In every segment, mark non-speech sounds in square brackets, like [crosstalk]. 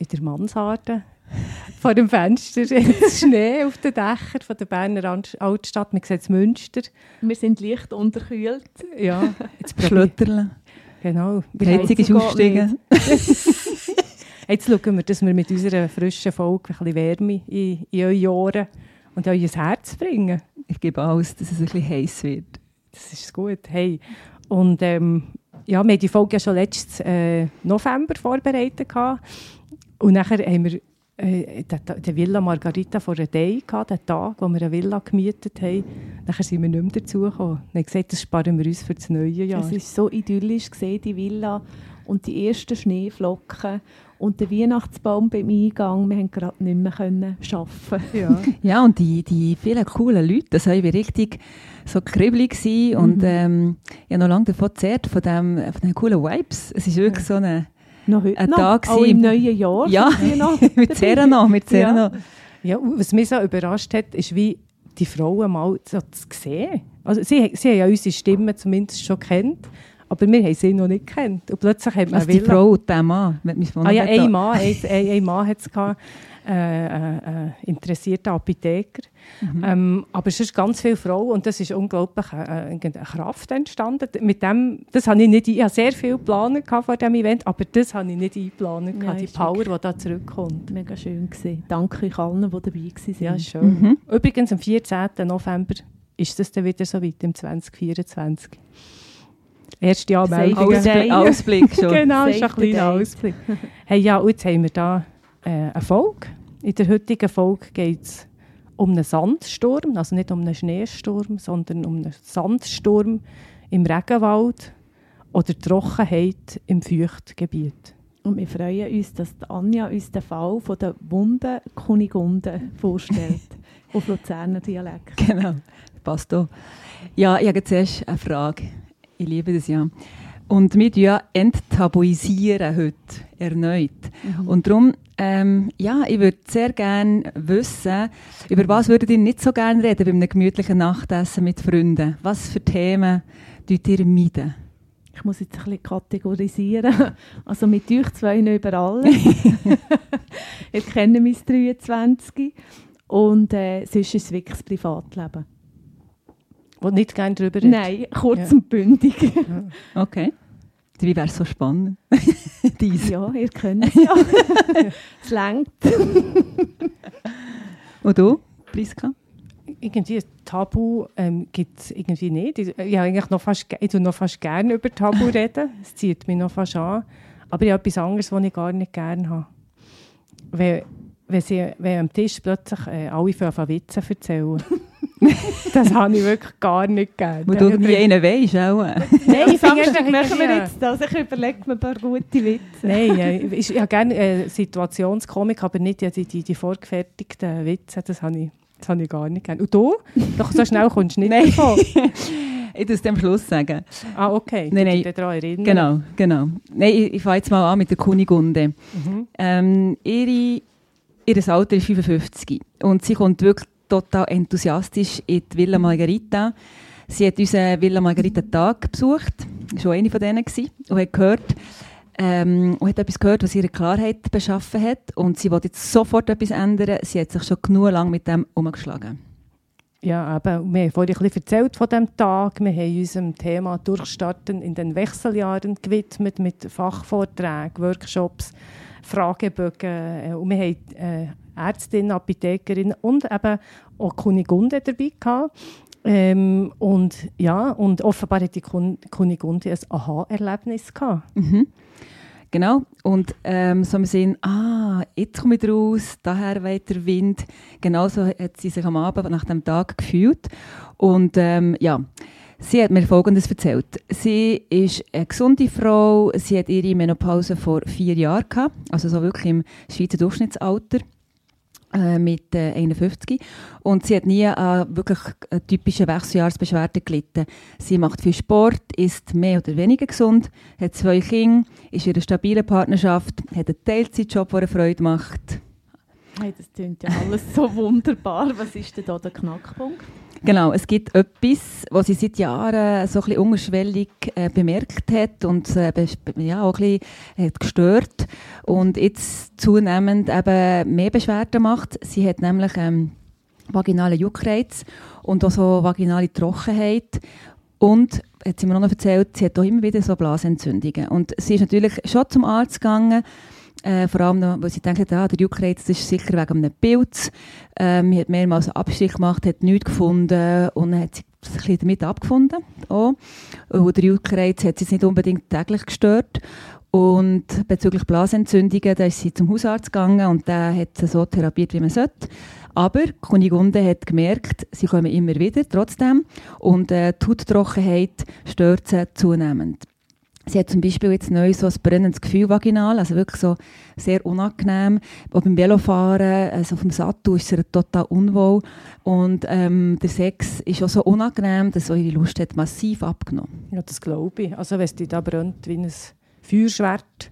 in der Mansarde. Vor dem Fenster [laughs] ist Schnee auf den Dächern von der Berner Alt- Altstadt. Man sieht Münster. Wir sind leicht unterkühlt. Ja, jetzt Schlötterle. Genau. Die Wir Heizung ist geht aufgestiegen. [laughs] Jetzt schauen wir, dass wir mit unserer frischen Folge ein bisschen Wärme in, in eure Ohren und euer Herz bringen. Ich gebe alles, dass es ein bisschen heiß wird. Das ist gut. Hey. Und ähm, ja, wir haben die Folge ja schon letzten äh, November vorbereitet. Gehabt. Und nachher haben wir äh, den Villa Margarita vor einer Day gehabt, den Tag, wo wir eine Villa gemietet haben. Nachher sind wir nicht mehr dazugekommen. Wir haben gesagt, das sparen wir uns für das neue Jahr. Es war so idyllisch, gesehen, die Villa und die ersten Schneeflocken und der Weihnachtsbaum beim Eingang. Wir konnten gerade nicht mehr können arbeiten. ja. [laughs] Ja, und die, die vielen coolen Leute, das war richtig so kribbelig gewesen und ähm, ich habe noch lange davon gezehrt, von, dem, von den coolen Vibes. Es ist wirklich so eine... Noch heute Ein noch, Tag auch im neuen Jahr. Ja, wir [laughs] noch mit dabei. Serena, mit Serena. Ja, was mich so überrascht hat, ist, wie die Frauen mal so zu sehen. Also sie, sie haben ja unsere Stimmen zumindest schon kennt, aber wir haben sie noch nicht kennt. Und plötzlich hat man Also die Frau und der Mann. Ah ja, ein Mann, ein, ein, ein Mann hat es gehabt, äh, äh, äh, interessierter Apotheker. Ähm, aber es ist ganz viele Frauen und das ist unglaublich äh, eine, Kraft entstanden. Mit dem, das habe ich nicht, ich habe sehr viel geplant gehabt vor diesem Event, aber das habe ich nicht eingeplant, Ja, die Power, die da zurückkommt. Mega schön gesehen. Danke euch allen, die dabei waren. Ja, schön. Mhm. Übrigens, am 14. November ist das dann wieder so weit, im 2024. Erste Anmeldung. Save the Ausblick. Ausblick schon. [laughs] Genau, ist ein Save kleiner. Ausblick. Hey, ja, und jetzt haben wir da eine Folge. In der heutigen Folge geht es um einen Sandsturm, also nicht um einen Schneesturm, sondern um einen Sandsturm im Regenwald oder Trockenheit im Feuchtgebiet. Und wir freuen uns, dass Anja uns den Fall von der wunden Kunigunde vorstellt. [laughs] auf Luzerner Dialekt. Genau, passt auch. Ja, ich habe zuerst eine Frage. Ich liebe das ja. Und wir ja enttabuisieren heute erneut. Und darum, ähm, ja, ich würde sehr gerne wissen, über was würdet ihr nicht so gerne reden bei einem gemütlichen Nachtessen mit Freunden? Was für Themen tut ihr meiden? Ich muss jetzt ein bisschen kategorisieren. [laughs] Also mit euch zwei nicht über alle. [laughs] [laughs] Ihr kennt mein 23. Und äh, sonst ist es wirklich das Privatleben. Wo du nicht gerne darüber redest. Nein, kurz Ja. und bündig. Okay. Wie wäre es so spannend? [laughs] Dies. ja, ihr kennt es ja. [laughs] es längt. Und du, Priska? Irgendwie ein Tabu ähm, gibt es irgendwie nicht. Ich, ich, habe eigentlich noch fast, ich noch fast gerne über Tabu [laughs] reden. Es zieht mich noch fast an. Aber ich habe etwas anderes, was ich gar nicht gerne habe. Wenn, wenn, sie, wenn am Tisch plötzlich äh, alle von von Witze erzählen. [laughs] das habe ich wirklich gar nicht gerne. Wo du nie einen weisst, auch. Nein, [laughs] ich finde machen wir jetzt das. Ich überlege mir ein paar gute Witze. Nein, [laughs] ich, ich habe gerne äh, Situationskomik, aber nicht die, die, die vorgefertigten Witze. Das habe ich, das habe ich gar nicht gerne. Und du? Doch so schnell kommst du nicht Nein. davon. Ich muss es am Schluss sagen. Ah, okay. Nein, nein. daran erinnern. Genau, genau. Nein, ich, ich fange jetzt mal an mit der Kunigunde. Mhm. Ähm, ihre, ihr Alter ist 55 und sie kommt wirklich total enthusiastisch in die Villa Margarita. Sie hat unseren Villa Margarita Tag besucht, schon eine von denen gewesen, und hat gehört, ähm, und hat etwas gehört, was ihre Klarheit beschaffen hat und sie wollte jetzt sofort etwas ändern. Sie hat sich schon genug lang mit dem umgeschlagen. Ja, eben, wir haben vorhin ein bisschen erzählt von diesem Tag. Wir haben unserem Thema Durchstarten in den Wechseljahren gewidmet mit Fachvorträgen, Workshops, Fragebögen. äh, Und wir haben äh, Ärztinnen, Apothekerinnen und eben auch Kunigunde dabei gehabt. Ähm, und ja, und offenbar hat die Kun Kunigunde ein Aha-Erlebnis gehabt. Mhm. Genau. Und ähm, so im Sinn, ah, jetzt komme ich raus, daher weht der Wind. Genauso hat sie sich am Abend nach dem Tag gefühlt. Und ähm, ja, Sie hat mir Folgendes erzählt. Sie ist eine gesunde Frau. Sie hat ihre Menopause vor vier Jahren gehabt, also so wirklich im Schweizer Durchschnittsalter mit äh, 51 und sie hat nie an wirklich äh, typische Wechseljahresbeschwerden gelitten. Sie macht viel Sport, ist mehr oder weniger gesund, hat zwei Kinder, ist in einer stabilen Partnerschaft, hat einen Teilzeitjob, der Freude macht. Hey, das klingt ja alles so [laughs] wunderbar. Was ist denn da der Knackpunkt? Genau, es gibt etwas, was sie seit Jahren so ein bisschen unterschwellig äh, bemerkt hat und äh, ja, auch ein bisschen hat gestört und jetzt zunehmend eben mehr Beschwerden macht. Sie hat nämlich ähm, vaginale Juckreiz und auch so vaginale Trockenheit und hat sie mir auch noch erzählt, sie hat auch immer wieder so Blasentzündungen und sie ist natürlich schon zum Arzt gegangen, äh, vor allem, noch, weil sie denkt, ah, der Juckreiz ist sicher wegen einem Pilz. Ähm, hat mehrmals einen Abstrich gemacht, hat nichts gefunden und hat sich ein bisschen damit abgefunden. Auch. Und der Juckreiz hat sie nicht unbedingt täglich gestört. Und bezüglich Blasentzündungen, da ist sie zum Hausarzt gegangen und der hat sie so therapiert, wie man sollte. Aber Kunigunde hat gemerkt, sie kommen immer wieder, trotzdem. Und äh, die Hauttrockenheit stört sie zunehmend. Sie hat zum Beispiel jetzt neu so ein brennendes Gefühl vaginal, also wirklich so sehr unangenehm. Auch beim Velofahren, also auf dem Sattel ist sie total unwohl. Und ähm, der Sex ist auch so unangenehm, dass so ihre Lust hat massiv abgenommen. Ja, das glaube ich. Also wenn es dich da brennt wie ein Feuerschwert,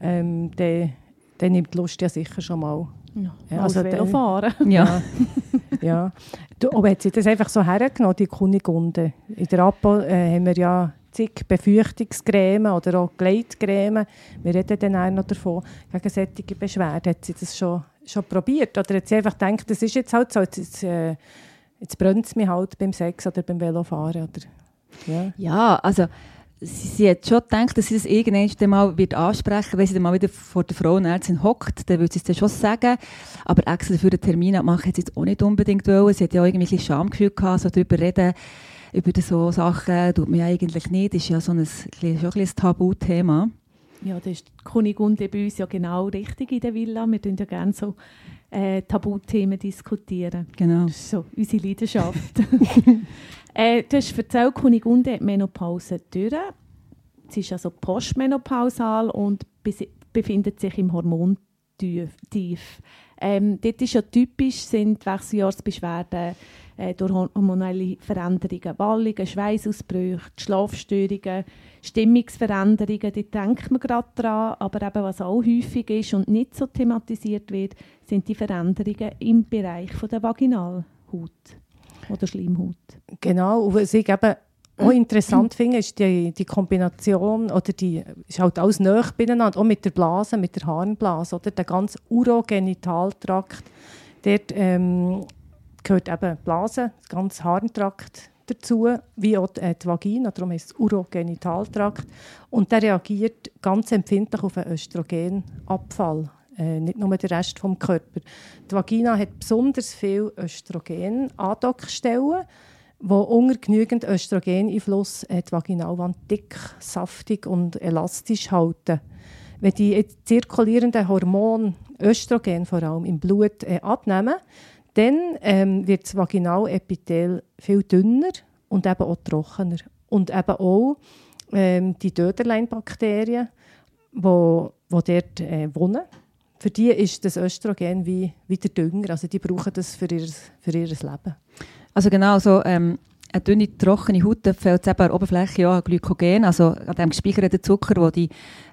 ähm, dann, dann nimmt die Lust ja sicher schon mal. Ja, [laughs] Ja, also also Velofahren. Ja. ja. Du, aber hat sie das einfach so hergenommen, die Kunigunde? In der Apo äh, haben wir ja zig Befeuchtungscreme oder auch Gleitcreme. Wir reden dann auch noch davon, gegen solche Beschwerden. Hat sie das schon, schon probiert? Oder hat sie einfach gedacht, das ist jetzt halt so, jetzt, jetzt, äh, jetzt brennt es mich halt beim Sex oder beim Velofahren? Oder, ja. Ja, also sie, sie hat schon gedacht, dass sie das irgendwann mal wird ansprechen wenn sie dann mal wieder vor der Frauenärztin hockt, dann würde sie es dann schon sagen. Aber extra dafür einen Termin abmachen hat sie jetzt auch nicht unbedingt wollen. Sie hat ja auch irgendwie ein bisschen Schamgefühl gehabt, so darüber reden, über so Sachen tut man ja eigentlich nicht. Das ist ja so ein, schon ein, ein Tabuthema. Ja, das ist Kunigunde bei uns ja genau richtig in der Villa. Wir diskutieren ja gerne so äh, Tabuthemen. diskutieren. Genau. Das ist so unsere Leidenschaft. [laughs] äh, du hast erzählt, Kunigunde hat Menopause durch. Sie ist also postmenopausal und befindet sich im Hormontief. Tief. Ähm, dort ist ja typisch sind Wechseljahrsbeschwerden äh, durch hormonelle Veränderungen, Wallungen, Schweißausbrüche, die Schlafstörungen, Stimmungsveränderungen, dort denkt man gerade dran, aber eben was auch häufig ist und nicht so thematisiert wird, sind die Veränderungen im Bereich von der Vaginalhaut oder Schleimhaut. Genau, und was ich eben auch interessant finde, ist die, die Kombination, oder die, ist halt alles nahe beieinander, auch mit der Blase, mit der Harnblase, oder? Der ganze Urogenitaltrakt, dort ähm, gehört eben Blase, der ganze Harntrakt dazu, wie auch die, äh, Vagina, darum heißt es Urogenitaltrakt. Und der reagiert ganz empfindlich auf einen Östrogenabfall, äh, nicht nur der Rest vom Körper. Die Vagina hat besonders viel Östrogen-Andockstellen, wo unter genügend Östrogeneinfluss äh, die Vaginalwand dick, saftig und elastisch halten. Wenn die zirkulierenden Hormone, Östrogen vor allem, im Blut äh, abnehmen, dann ähm, wird das Vaginalepithel viel dünner und eben auch trockener. Und eben auch ähm, die Döderleinbakterien, wo, wo dort äh, wohnen, für die ist das Östrogen wie, wie der Dünger. Also die brauchen das für ihr, für ihr Leben. Also genau, so ähm, eine dünne, trockene Haut da fällt eben an der Oberfläche an Glykogen, also an dem gespeicherten Zucker, wo die,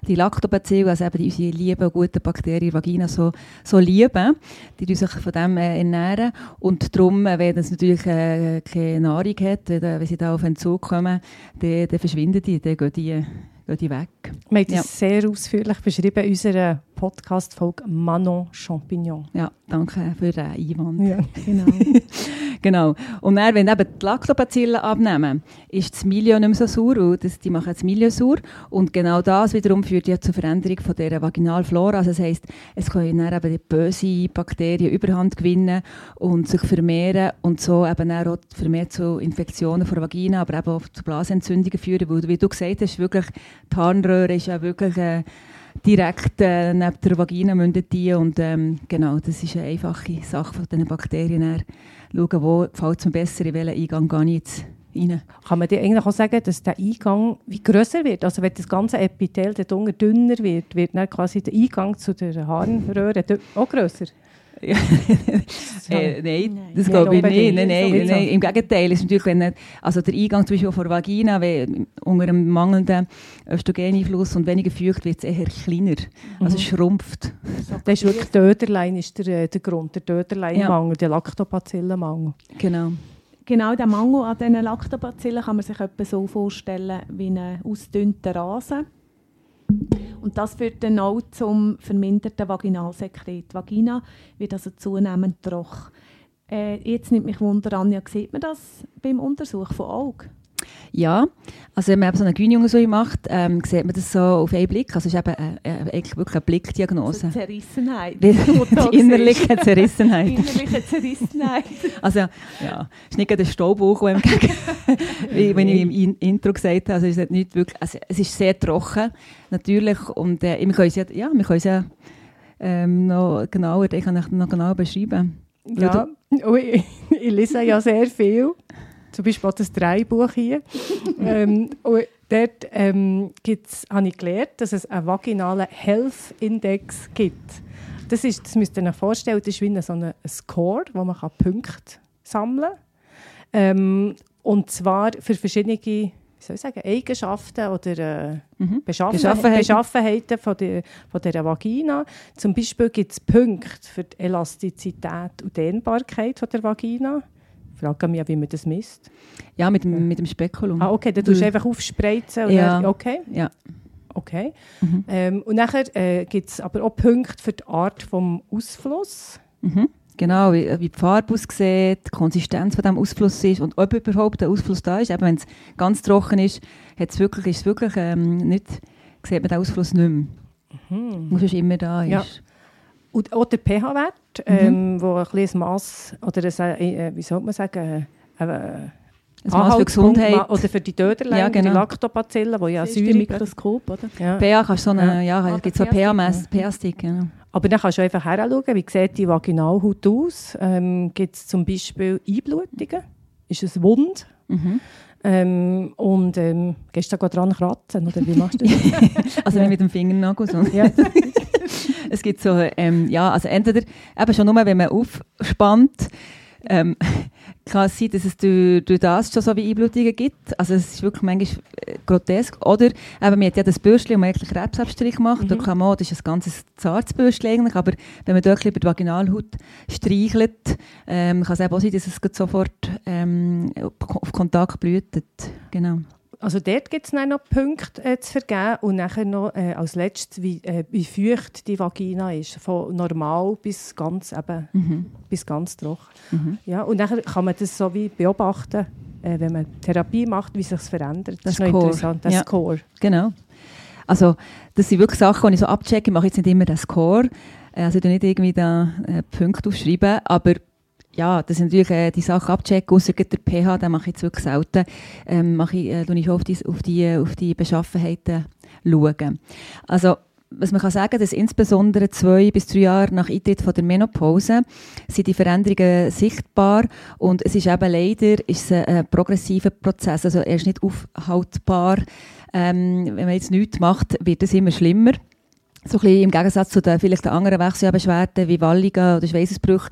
die Lactobacillen, also eben die, unsere lieben, guten Bakterien Vagina so, so lieben, die sich von dem äh, ernähren und darum, äh, wenn es natürlich äh, keine Nahrung hat, wenn, wenn sie da auf Entzug kommen, dann, dann verschwinden die, dann gehen die, gehen die weg. Wir haben das Ja. sehr ausführlich beschrieben in unserer Podcast-Folge Manon Champignon. Ja, danke für den Einwand. Ja. Genau. [laughs] Genau. Und dann, wenn eben die Lactobacillen abnehmen, ist das Milieu nicht mehr so sauer, weil das, die machen das Milieu sauer. Und genau das wiederum führt ja zur Veränderung von dieser Vaginalflora. Also das heisst, es können dann eben die böse Bakterien Überhand gewinnen und sich vermehren und so eben auch vermehrt zu Infektionen von der Vagina, aber eben auch zu Blasentzündungen führen. Weil, wie du gesagt hast, wirklich, die Harnröhre ist ja wirklich... Äh, direkt äh, neben der Vagina mündet die und ähm, genau, das ist eine einfache Sache von diesen Bakterien. Dann schauen, wo gefällt es mir besser, in welchen Eingang gehe ich rein. Kann man dir eigentlich auch sagen, dass der Eingang wie grösser wird? Also wenn das ganze Epithel dünner wird, wird dann quasi der Eingang zu der Harnröhre auch grösser? [laughs] äh, nein, Nein. das glaube ich nicht. Nein, nein, nein. Im Gegenteil, ist natürlich, wenn nicht- also der Eingang zum Beispiel von der Vagina, wenn unter einem mangelnden Östrogeneinfluss und weniger Feucht wird es eher kleiner. Also es schrumpft. Das ist wirklich Döderlein ist der, äh, der Grund, der Döderleinmangel, der Lactobacillenmangel. Genau. Genau, der Mangel an diesen Lactobacillen kann man sich etwa so vorstellen wie einen ausdünnten Rasen. Und das führt dann auch zum verminderten Vaginalsekret. Vagina wird also zunehmend trocken. Äh, jetzt nimmt mich Wunder, Anja, sieht man das beim Untersuch von Augen? Ja, also wenn man eben so eine Gyni-Untersuchung macht, ähm, sieht man das so auf einen Blick. Also es ist eben äh, äh, wirklich eine Blickdiagnose. Also Zerrissenheit. Die, [laughs] innerliche. Zerrissenheit. Innerliche Zerrissenheit. [laughs] Also, ja, es ist nicht gerade ihm gegen, [laughs] wie wenn ich im In Intro gesagt habe, also es ist nicht wirklich, also es ist sehr trocken, natürlich, und äh, wir können es ja, ja, wir können es ja ähm, noch genauer, ich kann noch genauer beschreiben. Ja, ich lese ja sehr viel. Zum Beispiel auch das Dreibuch hier. [laughs] ähm, und dort ähm, gibt's, habe ich gelernt, dass es einen vaginalen Health Index gibt. Das, ist, das müsst ihr euch vorstellen, das ist wie ein, so ein Score, wo man Punkte sammeln kann. Ähm, und zwar für verschiedene wie soll ich sagen, Eigenschaften oder äh, Mhm. Beschaffen Beschaffenheiten. Beschaffenheiten von der, von der Vagina. Zum Beispiel gibt es Punkte für die Elastizität und Dehnbarkeit von der Vagina. Frage mich, wie man das misst. Ja, mit dem, mit dem Spekulum. Ah, okay, dann tust du einfach aufspreizen. Und Ja. dann, okay, Ja. okay. Mhm. Ähm, und nachher äh, gibt es aber auch Punkte für die Art des Ausflusses. Mhm. Genau, wie, wie die Farbe aussieht, die Konsistenz von dem Ausfluss ist und ob überhaupt der Ausfluss da ist. Eben, wenn es ganz trocken ist, hat's wirklich, ist es wirklich ähm, nicht, sieht man den Ausfluss nicht mehr. Mhm. Muss es immer da ist. Ja. Und auch der pH-Wert, Mhm. ähm, wo ein bisschen Mass oder ein, äh, wie soll man sagen, äh, Ein Maß für Gesundheit. Oder für die Döderlein, Ja, genau. die Lactobacillen, die ja Das Säure Mikroskop, oder? ja. pH kannst du so eine, ja, Ah, es gibt so pH-Stick. pH-Stick. Genau. Aber dann kannst du einfach heranschauen, wie sieht die Vaginalhaut aus. Ähm, Gibt es zum Beispiel Einblutungen? Ist es wund? Mhm. Ähm, und ähm, gehst du da dran kratzen? Oder wie machst du das? [laughs] Also Ja. nicht mit dem Fingernagel, sondern ja. Es gibt so, ähm, ja, also entweder eben schon nur, wenn man aufspannt, ähm, [laughs] kann es sein, dass es durch, durch das schon so wie Einblutungen gibt. Also es ist wirklich manchmal äh, grotesk. Oder eben, man hat ja das Bürstchen, wo man eigentlich Krebsabstrich macht. Da Mhm. kann man, das ist ein ganzes zartes Bürstchen eigentlich, aber wenn man dort über die Vaginalhaut streichelt, ähm, kann es eben auch sein, dass es sofort ähm, auf Kontakt blutet. Genau. Also dort gibt es dann noch Punkte äh, zu vergeben und nachher noch äh, als letztes, wie, äh, wie feucht die Vagina ist. Von normal bis ganz, eben, Mhm. bis ganz trocken. Mhm. Ja, und nachher kann man das so wie beobachten, äh, wenn man Therapie macht, wie sich es verändert. Das, Das ist noch Score. interessant, das Ja. Score. Genau. Also, das sind wirklich Sachen, die ich so abchecke. Ich mache jetzt nicht immer den Score. Äh, Also, ich nicht irgendwie da äh, Punkte aufschreiben. Aber ja, das sind natürlich äh, die Sachen abchecken. Ausser der pH, den mache ich jetzt wirklich selten. Ähm, mache ich, äh, ich auf die, auf die, auf die Beschaffenheiten schauen. Also, was man kann sagen, dass insbesondere zwei bis drei Jahre nach Eintritt von der Menopause sind die Veränderungen sichtbar und es ist eben leider ist ein, progressiver Prozess, also er ist nicht aufhaltbar. Ähm, wenn man jetzt nichts macht, wird es immer schlimmer. So ein bisschen im Gegensatz zu den vielleicht anderen Wechselbeschwerden wie Walligen oder Schweissesbruch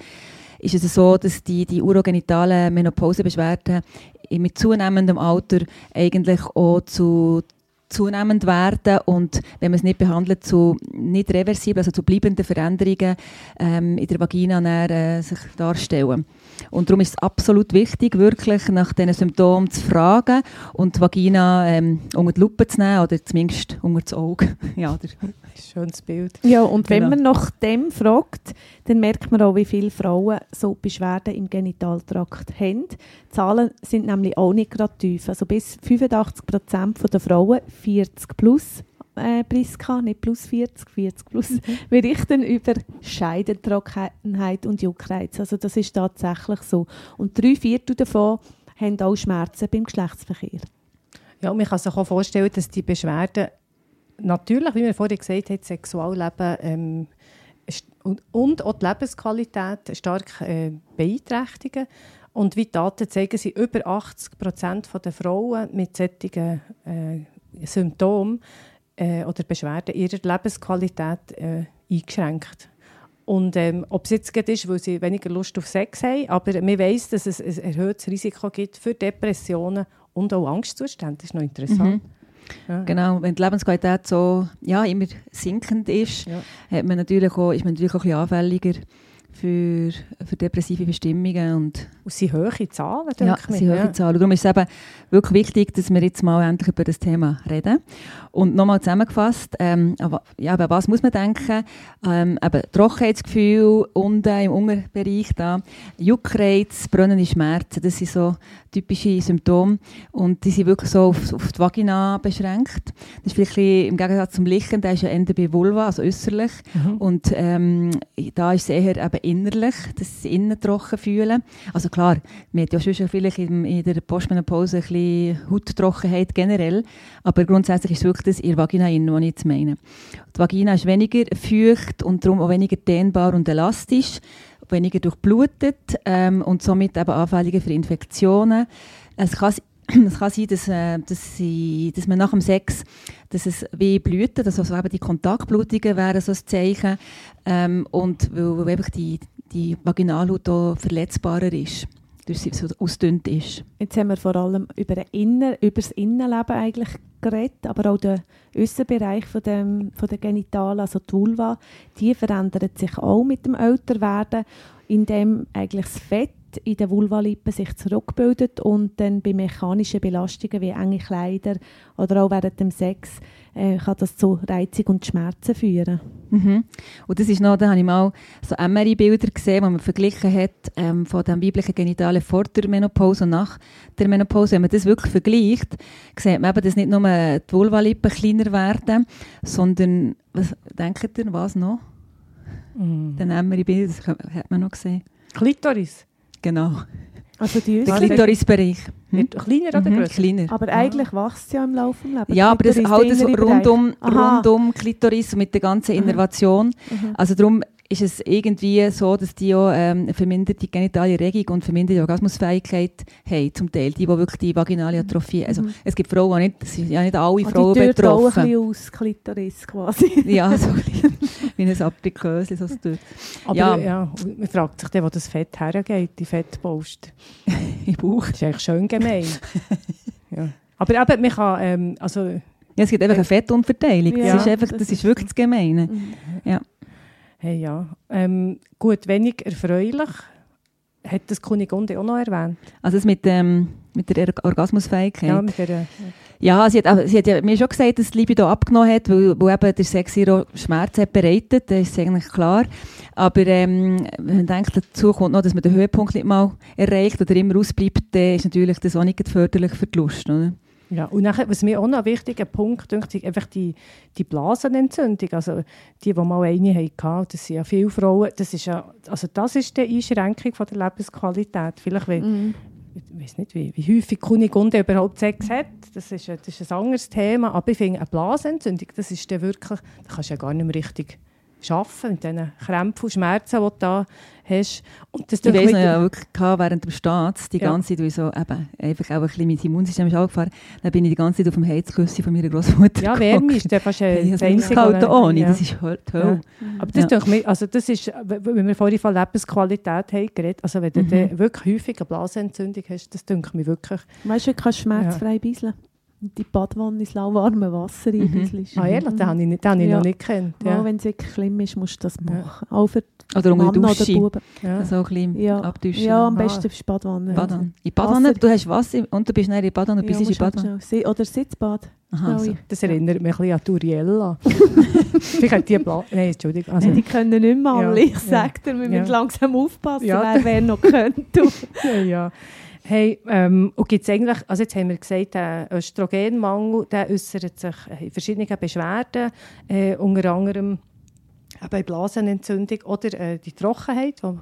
ist es so, dass die, die urogenitalen Menopausebeschwerden mit zunehmendem Alter eigentlich auch zu zunehmend werden und wenn man es nicht behandelt, zu nicht reversibel, also zu bleibenden Veränderungen ähm, in der Vagina dann, äh, sich darstellen. Und darum ist es absolut wichtig, wirklich nach diesen Symptomen zu fragen und die Vagina ähm, unter die Lupe zu nehmen oder zumindest unter das Auge. [laughs] ja, oder Schönes Bild. Ja, und wenn Genau. man nach dem fragt, dann merkt man auch, wie viele Frauen so Beschwerden im Genitaltrakt haben. Die Zahlen sind nämlich auch nicht gerade tief. Also bis 85 Prozent der Frauen 40 plus äh, Priska, nicht plus 40, 40 plus, [laughs] berichten über Scheidentrockenheit und Juckreiz. Also das ist tatsächlich so. Und drei Viertel davon haben auch Schmerzen beim Geschlechtsverkehr. Ja, und man kann sich auch vorstellen, dass die Beschwerden natürlich, wie wir vorhin gesagt haben, das Sexualleben ähm, und, und auch die Lebensqualität stark äh, beeinträchtigen. Und wie die Daten zeigen, sind über 80 Prozent der Frauen mit solchen äh, Symptomen äh, oder Beschwerden ihrer Lebensqualität äh, eingeschränkt. Und ähm, ob es jetzt ist, weil sie weniger Lust auf Sex haben, aber man weiss, dass es ein erhöhtes Risiko gibt für Depressionen und auch Angstzustände. Das ist noch interessant. Ja. Genau, wenn die Lebensqualität so ja, immer sinkend ist, Ja. hat man natürlich auch, ist man natürlich auch ein bisschen anfälliger für, für depressive Verstimmungen und Und sind hohe Zahlen, ja, denke es ich. sind hohe Ja. Zahlen. Und Darum ist es eben wirklich wichtig, dass wir jetzt mal endlich über das Thema reden. Und nochmal zusammengefasst, ähm, aber, ja, aber was muss man denken? Ähm, eben Trockenheitsgefühl unten im Unterbereich da, Juckreiz, brennende Schmerzen, das sind so typische Symptome und die sind wirklich so auf, auf die Vagina beschränkt. Das ist vielleicht ein bisschen im Gegensatz zum Lichten, der ist ja eher bei Vulva, also äußerlich. Mhm. Und ähm, da ist es eher eben innerlich, sie innen trocken fühlen. Also klar, man hat ja schon vielleicht in, der Postmenopause ein bisschen Hauttrockenheit generell, aber grundsätzlich ist wirklich das in der Vagina innen, was ich jetzt meine. Die Vagina ist weniger feucht und darum auch weniger dehnbar und elastisch, weniger durchblutet ähm, und somit eben anfälliger für Infektionen. Es kann, [clears throat] es kann sein, dass, äh, dass, sie, dass man nach dem Sex, dass es wie Blüten, also eben die Kontaktblutungen wären so ein Zeichen ähm, und weil, weil die, die Vaginalhaut auch verletzbarer ist, durch sie so ausdünnt ist. Jetzt haben wir vor allem über, Inner, über das Innenleben eigentlich geredet, aber auch der Aussenbereich von, dem, von der Genitalen, also die Vulva, die verändert sich auch mit dem Älterwerden, indem eigentlich das Fett in den Vulvalippen sich zurückbildet und dann bei mechanischen Belastungen wie enge Kleider oder auch während dem Sex äh, kann das zu Reizung und Schmerzen führen. Mhm. Und das ist noch, da habe ich mal so MRI-Bilder gesehen, wo man verglichen hat ähm, von den weiblichen Genitalen vor der Menopause und nach der Menopause. Wenn man das wirklich vergleicht, sieht man eben, dass nicht nur die Vulvalippen kleiner werden, sondern, was denkt ihr, was noch? Mhm. Den MRI-Bilder, das hat man noch gesehen. Klitoris. Genau, Also die der Klitorisbereich. Hm? Nicht kleiner oder Mhm, grösser? kleiner. aber eigentlich wächst es ja im Laufe des Lebens. Ja, aber das halt der so innere rund Bereich. um, Aha. rund um Klitoris mit der ganzen Innervation. Mhm. Also darum ist es irgendwie so, dass die auch ähm, eine verminderte genitale Regung und verminderte Orgasmusfähigkeit haben, zum Teil, die, die wirklich die vaginale Atrophie Also Mhm. es gibt Frauen, die nicht, es sind ja nicht alle Ah, Frauen die dürrt auch ein betroffen. bisschen aus Klitoris quasi. [laughs] Ja, so ein bisschen [laughs] wie ein Apriköschen, so. Aber Ja. ja. man fragt sich dann, wo das Fett hergeht, die Fettpost. [laughs] im Bauch. Das ist eigentlich schön gemein. ja. Aber eben, man kann, ähm, also, Ja, es gibt einfach eine Fettunverteilung. Ja, das ist, einfach, das das ist wirklich das Gemeine. Mhm. Hey, ja. Ähm, gut, wenig erfreulich, hat das Kunigunde auch noch erwähnt. Also das mit, ähm, mit der Org- Orgasmusfähigkeit. Ja, mit der, Ja, sie hat, sie hat ja mir schon gesagt, dass die Libido abgenommen hat, weil, weil eben der Sex ihr Schmerz hat bereitet, das ist eigentlich klar. Aber ähm, wenn man denkt, dazu kommt noch, dass man den Höhepunkt nicht mal erreicht oder immer ausbleibt, dann ist natürlich das auch nicht förderlich für die Lust. Oder? Ja. Und nachher, was mir auch noch ein wichtiger Punkt ist einfach die, die Blasenentzündung. Also die, die mal eine hatten, das sind ja viele Frauen, das ist ja, also das ist die Einschränkung von der Lebensqualität. Vielleicht, wenn, Mhm. ich weiß nicht, wie, wie häufig Kunigunde überhaupt Sex hat, das ist, ein- das ist ein anderes Thema, aber ich finde, eine Blasenentzündung, das ist dann wirklich, da kannst du ja gar nicht mehr richtig arbeiten mit diesen Krämpfen und Schmerzen, die du da hast. Und das Ich noch, ja wirklich gehabt, während dem Staats, die Ja. ganze Zeit, weil ich so eben, einfach auch ein bisschen mein Immunsystem ist angefahren, dann bin ich die ganze Zeit auf dem Heizküsschen von meiner Großmutter ja, Wärme ist dann fast Ich habe das was- ohne, ja. das ist halt toll. Aber das, Ja. denke mir, also das ist, wenn wir vorhin von Lebensqualität haben geredet, also wenn du Mhm. dann wirklich häufig eine Blasenentzündung hast, das denke mir wirklich. Weißt du, du kannst schmerzfrei bisseln. Und die Badwanne ins lauwarme Wasser Mhm. Ah, ehrlich, den habe ich, nicht, den habe ich Ja. noch nicht gekannt. Ja. Ja. wenn es wirklich schlimm ist, musst du das Ja. machen. Auch für Oder unter Mann oder Dusche, Buben. Ja. so ein bisschen Ja. abduschen. Ja, am Ah. besten für die Badwanne. Baden. In die Badewanne, Wasser. du hast Wasser und du bist dann in die Badewanne und Ja, bist in halt Si- Oder Sitzbad. Aha, so. Das erinnert mich ein bisschen an Turiella. [laughs] Vielleicht hat die Bla Nein, Entschuldigung. Also, Nein, die können nicht mehr alle. Ja, Ich sage dir, wir ja. müssen langsam aufpassen, Ja. wer wer noch [laughs] könnte. ja, ja. Hey, ähm, und gibt's eigentlich, also jetzt haben wir gesagt, der Östrogenmangel, der äußert sich in verschiedenen Beschwerden, äh, unter anderem bei Blasenentzündung oder äh, die Trockenheit, wo,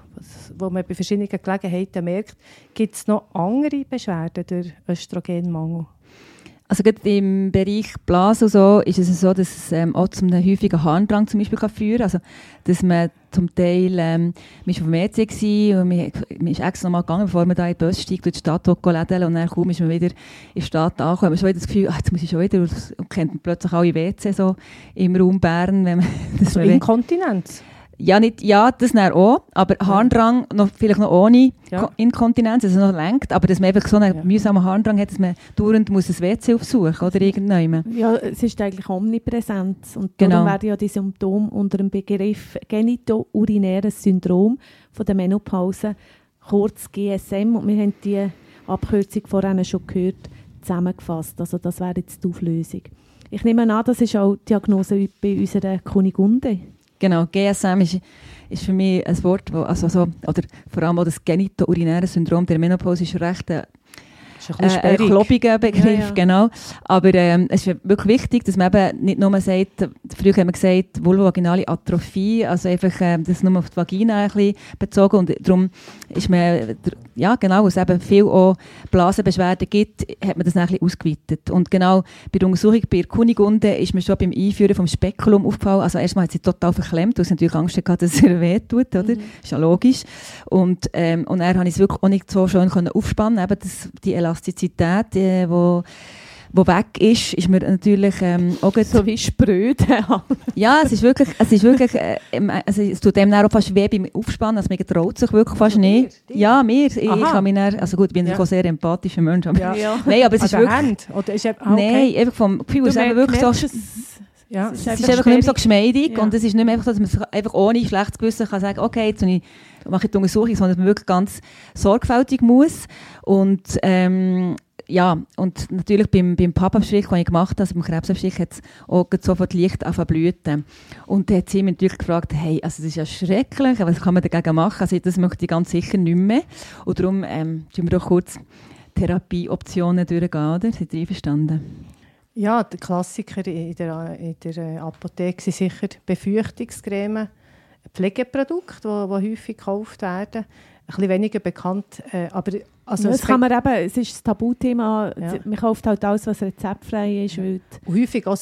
wo man bei verschiedenen Gelegenheiten merkt. Gibt es noch andere Beschwerden durch Östrogenmangel? Also gerade im Bereich Blasen und so ist es so, dass es ähm, auch zu einem häufigen Harndrang zum Beispiel kann führen kann. Also, dass man zum Teil, ähm, man war auf dem WC gewesen und man, man ist extra nochmal gegangen, bevor man da in den Bus steigt, durch die Stadt lädeln und dann kaum ist man wieder in die Stadt angekommen. Man hat schon wieder das Gefühl, ah, jetzt muss ich schon wieder, und kennt plötzlich alle WC so im Raum Bern. Wenn man, [laughs] dass Also Inkontinenz. Ja, nicht, ja, das dann auch, aber Harndrang noch, vielleicht noch ohne Ja. Ko- Inkontinenz, also noch lenkt, aber dass man einfach so einen Ja. mühsamen Harndrang hat, dass man dauernd muss ein WC aufsuchen oder irgendjemand. Ja, es ist eigentlich omnipräsent. Und Genau. darum werden ja die Symptome unter dem Begriff genitourinäres Syndrom von der Menopause, kurz GSM, und wir haben die Abkürzung vorhin schon gehört, zusammengefasst. Also das wäre jetzt die Auflösung. Ich nehme an, das ist auch die Diagnose bei unserer Kunigunde. Genau, GSM ist, ist für mich ein Wort, wo, also so, oder vor allem auch das genitourinäre Syndrom der Menopause ist recht ein Das ist ein äh, bisschen ein klobiger Begriff, Ja, ja. genau. Aber ähm, es ist wirklich wichtig, dass man eben nicht nur sagt, früher haben wir gesagt, vulvovaginale Atrophie, also einfach ähm, das nur auf die Vagina ein bisschen bezogen und darum ist man, ja genau, es eben viel auch Blasenbeschwerden gibt, hat man das ein bisschen ausgeweitet. Und genau bei der Untersuchung bei der Kunigunde ist mir schon beim Einführen vom Spekulum aufgefallen, also erstmal hat sie total verklemmt, weil sie natürlich Angst hatte, dass es ihr wehtut, oder? Ist ja logisch. Und, ähm, und dann konnte ich es wirklich auch nicht so schön können aufspannen, eben das, die Elastizität, die, wo, wo weg ist, ist mir natürlich ähm, auch So wie Spröde. [laughs] ja, es ist wirklich, es ist wirklich, äh, also es tut dem auch fast weh beim Aufspannen, also man traut sich wirklich fast nicht. dir? Ja, mir, ich, ich kann mich dann, also gut, ich bin Ja. ja. ein sehr empathischer Mensch, aber Ja. ja. [laughs] nein, aber es An ist den wirklich, Händen? Oder ist eben, ah, okay. nein, einfach vom Gefühl, es ist eben wirklich so, merkst es Ja. es ist einfach nicht mehr so geschmeidig Ja. und es ist nicht mehr einfach so, dass man sich einfach ohne schlechtes Gewissen kann sagen, okay, jetzt ich mache ich die Untersuchung, sondern dass man wirklich ganz sorgfältig muss und ähm, ja, und natürlich beim, beim Pappabstrich, den ich gemacht habe, also beim Krebsabstrich, hat es auch sofort Licht zu blüten. Und dann hat sie mich natürlich gefragt, hey, also das ist ja schrecklich, was kann man dagegen machen? Also das möchte ich ganz sicher nicht mehr. Und darum ähm, tun wir doch kurz Therapieoptionen durchgehen, oder? Seid ihr einverstanden? Ja, der Klassiker in der, in der Apotheke sind sicher Befürchtungscreme, Pflegeprodukte, die, die häufig gekauft werden. Ein bisschen weniger bekannt, äh, aber also ja, es das kann man eben, es ist das Tabuthema, Ja. man kauft halt alles, was rezeptfrei ist, weil häufig auch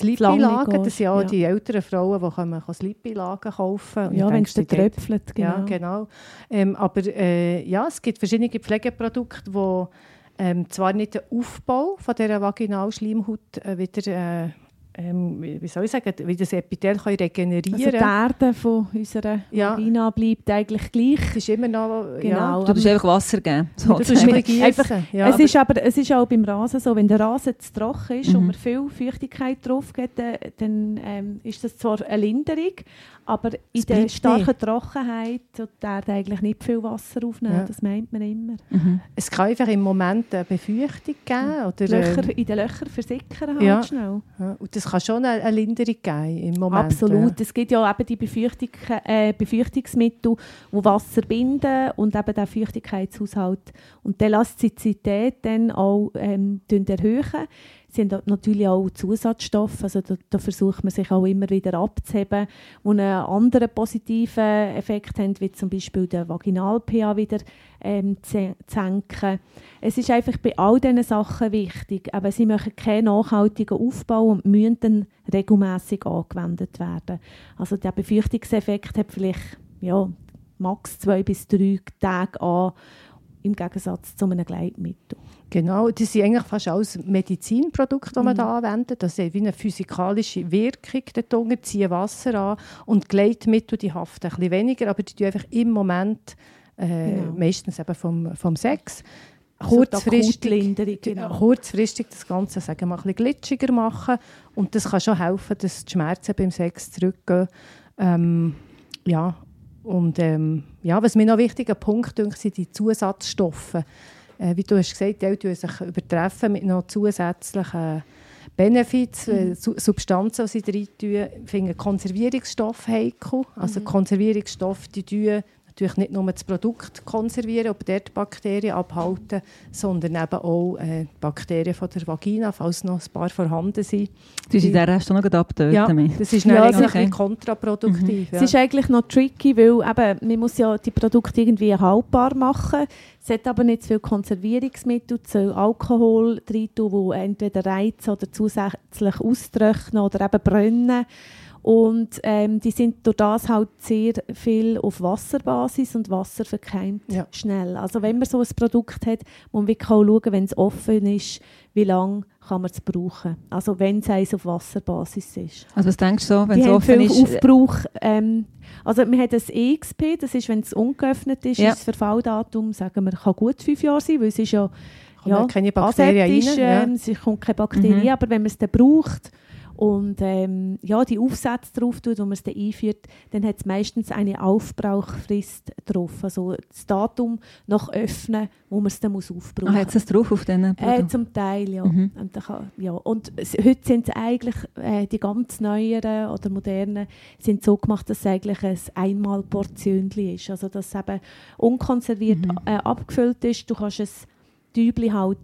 geht, Das sind auch ja. die älteren Frauen, die können Sleep-Einlagen kaufen Und ja, wenn es dann tröpfelt, genau. Ja, genau. Ähm, aber äh, ja, es gibt verschiedene Pflegeprodukte, die ähm, zwar nicht den Aufbau von dieser Vaginalschleimhaut äh, wieder, äh, ähm, wie soll ich sagen, wie das Epithel können regenerieren Also die Erde von unserer Ja. Vagina bleibt eigentlich gleich. Es ist immer noch... Genau. Du musst einfach Wasser geben. So, Ja, du bisschen einfach-. Ja, es, ist aber, es ist auch beim Rasen so, wenn der Rasen zu trocken ist und Mhm. man viel Feuchtigkeit drauf gibt, dann, dann ähm, ist das zwar eine Linderung, aber in der starken nicht. Trockenheit tut die Erde eigentlich nicht viel Wasser aufnehmen. Ja. Das meint man immer. Mhm. es kann einfach im Moment eine Befeuchtung geben. Oder, Löcher, ähm, in den Löchern versickern halt Ja. schnell. ja, und das kann schon eine, Linderung geben im Moment. Absolut. Es gibt ja eben die Befeuchtung, äh, Befeuchtungsmittel, die Wasser binden und eben den Feuchtigkeitshaushalt und die Elastizität dann auch ähm, erhöhen. Sie haben natürlich auch Zusatzstoffe, also da, da versucht man sich auch immer wieder abzuheben, die einen anderen positiven Effekt haben, wie zum Beispiel den Vaginal-pH wieder ähm, zu senken. Es ist einfach bei all diesen Sachen wichtig, aber sie machen keinen nachhaltigen Aufbau und müssen dann regelmässig angewendet werden. Also der Befürchtungseffekt hat vielleicht ja, max zwei bis drei Tage an, im Gegensatz zu einem Gleitmittel. Genau, das sind eigentlich fast alles Medizinprodukte, die man Mhm. da anwendet. Das hat wie eine physikalische Wirkung dort unten, ziehen Wasser an und Gleitmittel, die haften ein bisschen weniger, aber die tun einfach im Moment, äh, Genau. meistens eben vom, vom Sex, die kurzfristig, genau. kurzfristig das Ganze sagen wir, ein bisschen glitschiger machen und das kann schon helfen, dass die Schmerzen beim Sex zurückgehen. Ähm, ja, und ähm, ja, was mir noch ein wichtiger Punkt ist, sind die Zusatzstoffe. Äh, wie du hast gesagt, die Eltern sich übertreffen mit noch zusätzlichen Benefits, äh, Su Substanzen, die sie rein tun. Ich finde Konservierungsstoffe heikel. Also Konservierungsstoffe, die tun durch nicht nur das Produkt konservieren, ob dort Bakterien abhalten, sondern eben auch äh, Bakterien von der Vagina, falls noch ein paar vorhanden sind. Du hast den Rest auch noch abtöten. Ja, das ist Ja, also- eigentlich Okay. ein bisschen kontraproduktiv. Es ist eigentlich noch tricky, weil eben, man muss ja die Produkte irgendwie haltbar machen. Es hat aber nicht zu viel Konservierungsmittel, zu viel Alkohol drin, tun, die entweder reizen oder zusätzlich austrocknen oder eben brennen. Und ähm, die sind durch das halt sehr viel auf Wasserbasis und Wasser verkeimt Ja. schnell. Also wenn man so ein Produkt hat, muss man wirklich auch schauen, wenn es offen ist, wie lange kann man es brauchen. Also wenn es auf Wasserbasis ist. Also was denkst du so, wenn es offen ist? Aufbrauch. Ähm, also wir haben das EXP, das ist, wenn es ungeöffnet ist, Ja. ist das Verfalldatum, sagen wir, kann gut fünf Jahre sein, weil es ist ja, Kommen ja keine Bakterien aseptisch, rein, ja. ähm, es kommt keine Bakterien, Mhm. aber wenn man es dann braucht und ähm, ja, die Aufsätze drauf tut, wo man es dann einführt, dann hat es meistens eine Aufbrauchfrist drauf. Also das Datum nach Öffnen, wo man es dann muss Ah, aufbrauchen hat es drauf auf diesen äh, Produkten? zum Teil, ja. Mhm. Und, kann, ja. und es, heute sind es eigentlich, äh, die ganz neueren oder modernen, sind so gemacht, dass es eigentlich ein Einmalportionchen ist. Also dass es eben unkonserviert Mhm. äh, abgefüllt ist. Du kannst ein Tübli halt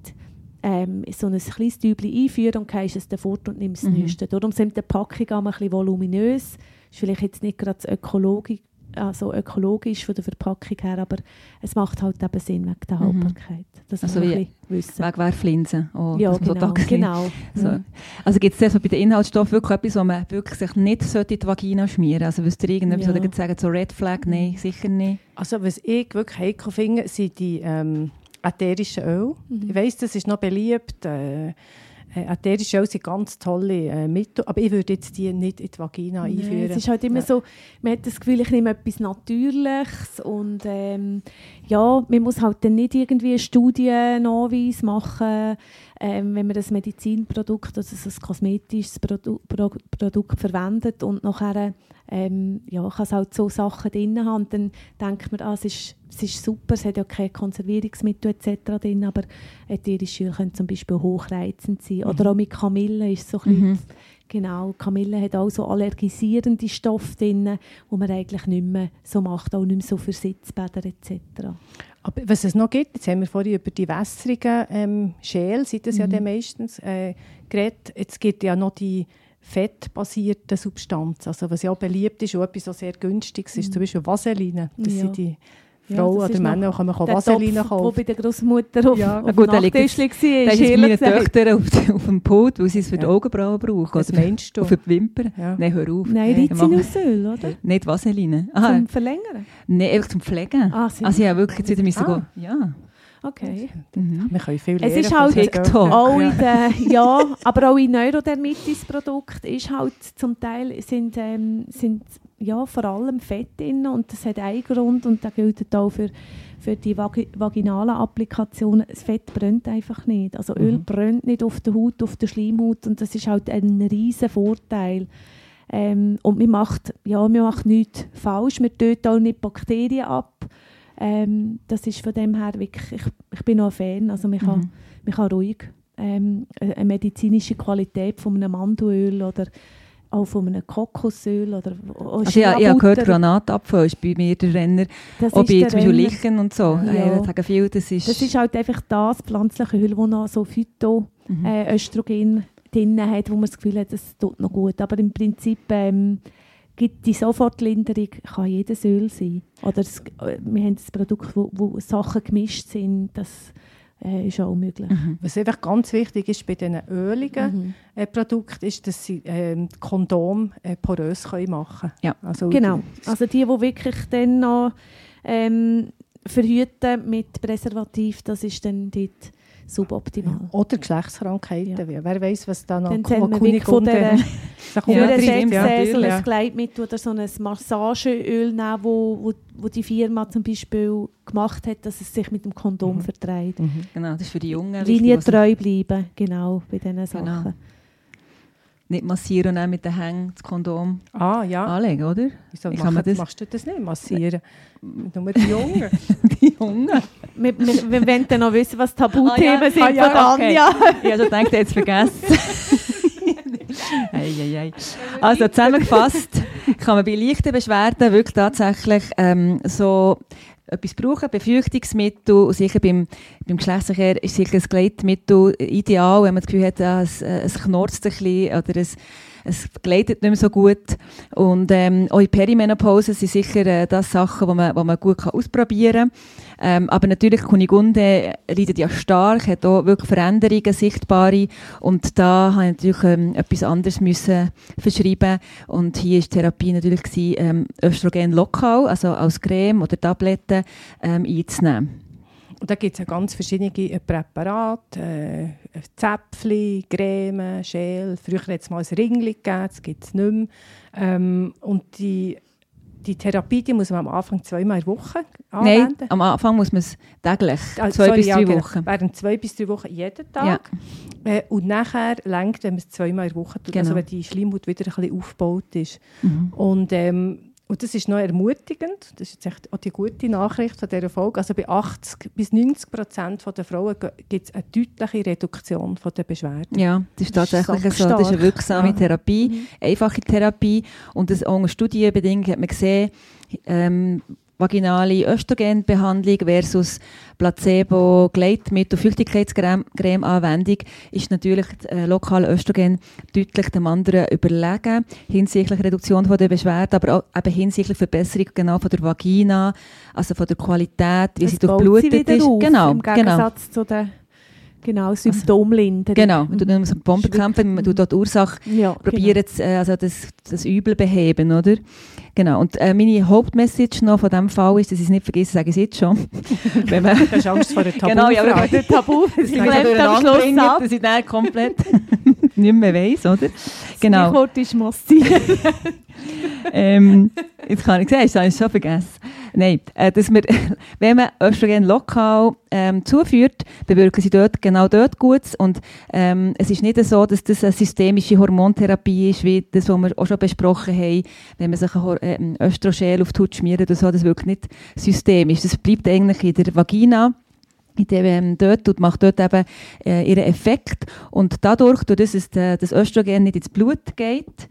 ähm, so ein kleines Tübli einführen und gehst es dann fort und nimmst das Mhm. Neueste. Darum sind die Packungen auch ein bisschen voluminös. Ist vielleicht jetzt nicht gerade das ökologisch, also ökologisch von der Verpackung her, aber es macht halt eben Sinn wegen der Mhm. Haltbarkeit. Das Also muss man wie- wissen. Wegwerflinsen. Oh, Ja, dass man so genau. Genau. So. Mhm. Also gibt es so bei den Inhaltsstoffen wirklich etwas, wo man wirklich sich nicht sollte in die Vagina schmieren sollte? Also wüsst ihr irgendetwas, Ja. oder sagen, so Red Flag, nein, sicher nicht. Also was ich wirklich heikel finde, sind die ähm, ätherischen Öle. Mhm. Ich weiss, das ist noch beliebt. Äh, äh, ätherische Öle sind ganz tolle äh, Mittel, aber ich würde jetzt die nicht in die Vagina Nein, einführen. es ist halt immer Ja. so, man hat das Gefühl, ich nehme etwas Natürliches und ähm, ja, man muss halt dann nicht irgendwie Studiennachweis machen, ähm, wenn man das Medizinprodukt, also so ein kosmetisches Produ Pro Produkt verwendet und nachher ähm, ja, kann es halt so Sachen drin haben und dann denkt man, ah, es, ist, es ist super, es hat ja keine Konservierungsmittel etc. drin, aber ätherische Öle können zum Beispiel hochreizend sein. Oder auch mit Kamille ist so ein Mhm. Genau, Kamille hat auch so allergisierende Stoffe drin, die man eigentlich nicht mehr so macht, auch nicht mehr so für Sitzbäder etc. Aber was es noch gibt, jetzt haben wir vorhin über die wässrigen ähm, Schäl, sind das ja Mhm. dann meistens, äh, geredet. Jetzt gibt ja noch die fettbasierten Substanzen, also was ja auch beliebt ist und etwas, was sehr günstiges ist, Mhm. zum Beispiel Vaseline. Das Ja. sind die Ja, Frauen das oder Männer, kann man auch Der Vaseline Topf, der kaufen. bei der Großmutter auf, Ja. auf gut, dem der Nachttischli war, Das ist ehrlich meine. Töchter auf, auf dem Pult, weil sie es für die Ja. Augenbrauen brauchen. Was Oder meinst du? für die Wimpern. Ja. Nein, hör auf. Nein, Rizinusöl, oder? Nicht Vaseline. Aha, Zum Verlängern? nein, einfach zum Pflegen. Ah, also ja, wirklich, jetzt wieder Ah. gehen. Ja. Okay. Mhm. Wir können viel Es ist halt TikTok. Auch in der, [laughs] ja, aber auch in Neurodermitis-Produkten ist halt zum Teil sind, ähm, sind ja, vor allem Fett drin und das hat einen Grund und das gilt auch für, für die Vagi vaginalen Applikationen. Das Fett brennt einfach nicht. Also Öl Mhm. brennt nicht auf der Haut, auf der Schleimhaut und das ist halt ein riesen Vorteil. Ähm, und man macht, ja, man macht nichts falsch, man tötet auch nicht Bakterien ab. Ähm, das ist von dem her wirklich, ich, ich bin noch ein Fan, also man kann Mhm. man kann ruhig ähm, eine medizinische Qualität von einem Mandelöl oder auch von einem Kokosöl oder Also ich, ich habe gehört, Granatapfel ist bei mir der Renner. das Auch ist bei der zum Beispiel. Lichen und so. Ja. Ja. Ich sage viel, das ist... Das ist halt einfach das pflanzliche Öl, das noch so Phyto, Mhm. äh, drin hat, wo man das Gefühl hat, das tut noch gut. Aber im Prinzip ähm, gibt die Sofortlinderung kann jedes Öl sein. Oder es, äh, wir haben das Produkt, wo, wo Sachen gemischt sind, das äh, ist auch möglich. Mhm. Was einfach ganz wichtig ist bei diesen öligen Mhm. äh, Produkten, ist, dass sie die Kondom äh, porös können machen Ja. Also, Genau. Also die, die wirklich dann noch ähm, verhüten mit Präservativ, das ist dann dort suboptimal. Oder Geschlechtskrankheiten. Wer weiß, was da noch Dann soll man wirklich von [laughs] der Ja, ja, ein Gleitmittel oder so ein Massageöl nehmen, wo, wo, wo die Firma zum Beispiel gemacht hat, dass es sich mit dem Kondom Mhm. vertreibt. Mhm. Genau, das ist für die Jungen wichtig, was- Linientreu bleiben, genau, bei diesen Genau. Nicht massieren und dann mit den Hängen das Kondom Ah, ja. anlegen, oder? Wieso Wie mach, kann man das- machst du das nicht? Massieren? Nur die Jungen. [laughs] Die Jungen? Wir, wir, wir wollen dann noch wissen, was Tabuthemen Ah, ja. sind Ah, ja, von okay. Anja. Ich habe gedacht, jetzt vergessen. [laughs] ei, ei, ei. Also zusammengefasst, kann man bei leichten Beschwerden wirklich tatsächlich ähm, so etwas brauchen, Befürchtungsmittel, und sicher beim, beim Geschlechtsverkehr ist sicher ein Gleitmittel ideal, wenn man das Gefühl hat, es, äh, es knurzt ein bisschen oder es, es gleitet nicht mehr so gut. Und ähm, auch in Perimenopause sind sicher äh, das Sachen, die man, die man gut kann ausprobieren kann. Ähm, aber natürlich, Kunigunde leidet ja stark, hat auch wirklich Veränderungen sichtbare. Und da habe ich natürlich ähm, etwas anderes müssen verschreiben. Und hier ist Therapie natürlich gewesen, ähm, Östrogen lokal, also als Creme oder Tabletten ähm, einzunehmen. Und da gibt es ja ganz verschiedene äh, Präparate, äh, Zäpfchen, Creme, Schäl. Früher hat es mal ein Ringli gegeben, das gibt es nicht mehr. Ähm, und die, die Therapie die muss man am Anfang zweimal in der Woche Nein, anwenden. am Anfang muss man es täglich, Ah, zwei sorry, bis ja, drei genau. Wochen. Während zwei bis drei Wochen jeden Tag. Äh, und nachher längt, wenn man es zweimal in der Woche tut, also Genau. wenn die Schleimhaut wieder ein bisschen aufgebaut ist. Mhm. Und, ähm, und das ist noch ermutigend. Das ist jetzt echt auch die gute Nachricht von dieser Folge. Also bei 80 bis 90 Prozent der Frauen gibt es eine deutliche Reduktion von der Beschwerden. Ja, das ist Das ist tatsächlich so. Das ist eine stark. wirksame Ja. Mhm. Therapie, einfache Therapie. Und das auch unter Studienbedingungen hat man gesehen, ähm, vaginale Östrogenbehandlung versus Placebo, Gleitmittel, Feuchtigkeitscreme-Anwendung ist natürlich äh, lokale Östrogen deutlich dem anderen überlegen, hinsichtlich Reduktion von der Beschwerden, aber auch eben hinsichtlich Verbesserung genau von der Vagina, also von der Qualität, wie sie Es baut durchblutet ist. Auf, genau, Im genau. Gegensatz zu den genau, Symptomlinderung. Genau, man tut nicht so Bomben kämpfen, man tut dort die Ursache Ja, probieren, zu, äh, also das, das Übel beheben, oder? Genau. Und äh, meine Hauptmessage noch von diesem Fall ist, dass ich es nicht vergesse, sage ich es jetzt schon. [laughs] Wenn man, Du hast Angst vor der Tabu. genau, ja, aber Der Tabu, [laughs] das ich am Schluss ab. dass ich dann komplett [laughs] nicht mehr weiss, oder? Genau. Das Wort ist massiv. [laughs] ähm, jetzt kann ich sagen, das habe ich schon vergessen. Nein, äh, dass wir, [laughs] wenn man Östrogen lokal ähm, zuführt, bewirken sie dort, genau dort Gutes. Und ähm, es ist nicht so, dass das eine systemische Hormontherapie ist, wie das, was wir auch schon besprochen haben, wenn man sich ein äh, ein Östrogen auf die Haut schmiert oder so, das wirkt nicht systemisch. Das bleibt eigentlich in der Vagina in dem, ähm, dort und macht dort eben äh, ihren Effekt. Und dadurch, durch das es äh, das Östrogen nicht ins Blut geht,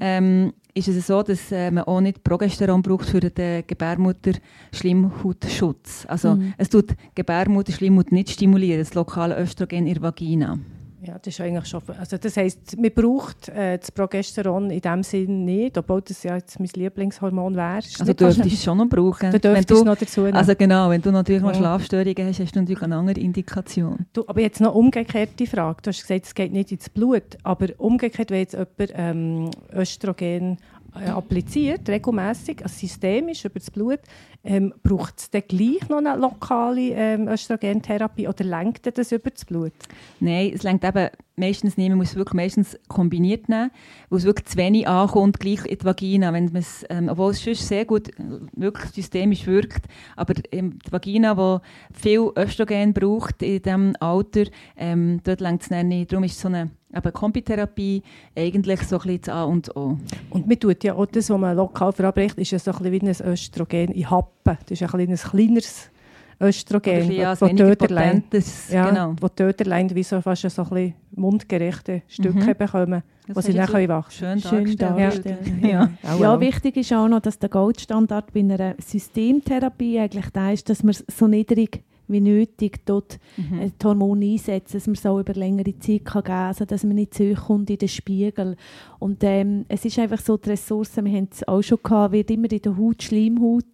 ähm, ist es so, dass äh, man auch nicht Progesteron braucht für den Gebärmutter-Schleimhautschutz. Also Mhm. es tut Gebärmutter-Schleimhaut nicht stimulieren, das lokale Östrogen in der Vagina. Ja, das ist eigentlich schon. Also das heisst, man braucht äh, das Progesteron in dem Sinn nicht, obwohl das ja jetzt mein Lieblingshormon wäre. Ist Also du dürftest es schon noch brauchen. Du dürftest wenn es du, noch dazu nehmen. also genau, wenn du natürlich mal Ja. Schlafstörungen hast, hast du natürlich eine andere Indikation. Du, aber jetzt noch umgekehrte Frage. Du hast gesagt, es geht nicht ins Blut. Aber umgekehrt, wenn jetzt jemand ähm, Östrogen appliziert, regelmäßig, also systemisch über das Blut, ähm, braucht es dann gleich noch eine lokale ähm, Östrogentherapie oder lenkt das über das Blut? Nein, es längt eben meistens nicht. Man muss es wirklich meistens kombiniert nehmen, wo es wirklich zu wenig ankommt, gleich in die Vagina. Wenn ähm, obwohl es sonst sehr gut äh, wirklich systemisch wirkt, aber ähm, die Vagina, die viel Östrogen braucht in diesem Alter, ähm, dort längt es nicht. Darum ist so eine eben Kombitherapie eigentlich so ein bisschen das A und O. Und man tut ja auch das, was man lokal verabreicht, ist ja so ein bisschen wie ein Östrogen in Happen. Das ist ein, bisschen ein kleineres Östrogen, ja, wo Töterlein- Ja, genau. wo die Töterlein wie so fast so ein bisschen mundgerechte Stücke Mhm. bekommen, Das wo sie dann können wachsen Schön, Schön dargestellt. [laughs] Ja. Auch Ja, auch. wichtig ist auch noch, dass der Goldstandard bei einer Systemtherapie eigentlich da ist, dass man so niedrig wie nötig dort Mhm. äh, die Hormone einsetzen, dass man so über längere Zeit kann geben kann, also dass man nicht zu hoch kommt in den Spiegel. Und ähm, es ist einfach so, die Ressourcen, wir haben es auch schon gehabt, wird immer in der Haut, Schleimhaut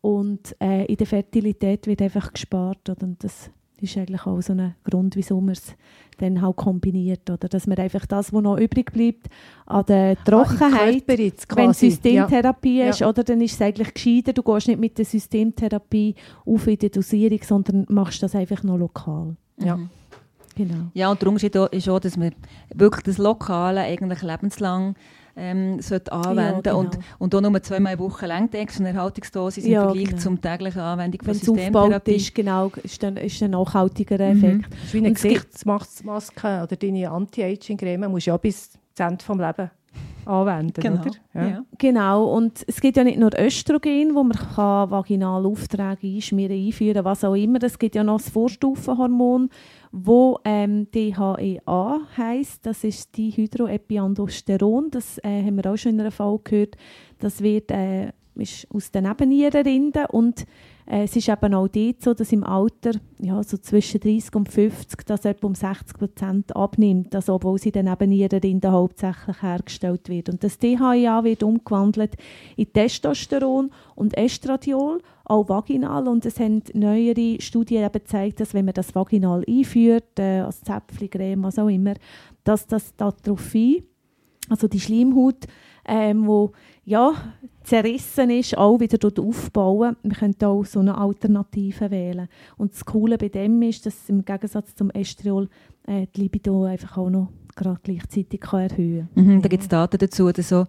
und äh, in der Fertilität wird einfach gespart. Oder? Und das ist eigentlich auch so ein Grund, wieso man es dann halt kombiniert. Oder? Dass man einfach das, was noch übrig bleibt, an der Trockenheit Körper jetzt wenn quasi. Systemtherapie Ja. ist, oder, dann ist es eigentlich gescheiter, du gehst nicht mit der Systemtherapie auf in der Dosierung, sondern machst das einfach noch lokal. Ja. Mhm. Genau. Ja, und der Unterschied auch- ist auch, dass man wirklich das Lokale eigentlich lebenslang ähm, sollte anwenden genau. und, und auch nur zweimal in Woche längt extra eine Erhaltungsdosis Ja, im Vergleich genau. zum täglichen Anwendung von Wenn es aufgebaut Systemtherapie. ist, genau, ist dann, ist dann nachhaltiger Mhm. Effekt. Das ist wie eine Und Gesichtsmaske oder deine Anti-Aging-Creme musst du ja bis zum Ende des Lebens anwenden, Genau. oder? Ja. Genau, und es gibt ja nicht nur Östrogen, wo man kann vaginal Aufträge einschmieren, einführen, was auch immer. Es gibt ja noch das Vorstufenhormon, wo ähm, DHEA heisst. Das ist Dihydroepiandrosteron. Das äh, haben wir auch schon in einer Folge gehört. Das wird äh, ist aus den Nebennierenrinden und es ist eben auch dort so, dass im Alter ja, so zwischen 30 und 50 das etwa um 60 Prozent abnimmt, also obwohl sie in den Nebennierenrinden hauptsächlich hergestellt wird. Und das DHEA wird umgewandelt in Testosteron und Estradiol, auch vaginal. Und es haben neuere Studien eben gezeigt, dass wenn man das vaginal einführt, äh, als Zäpfchen, Creme, was auch immer, dass das die Atrophie, also die Schleimhaut, ähm, wo ja, zerrissen ist, auch wieder dort aufbauen. Wir können auch so eine Alternative wählen. Und das Coole bei dem ist, dass im Gegensatz zum Estriol äh, die Libido einfach auch noch gerade gleichzeitig kann erhöhen Mhm, da gibt es Daten dazu, dass so,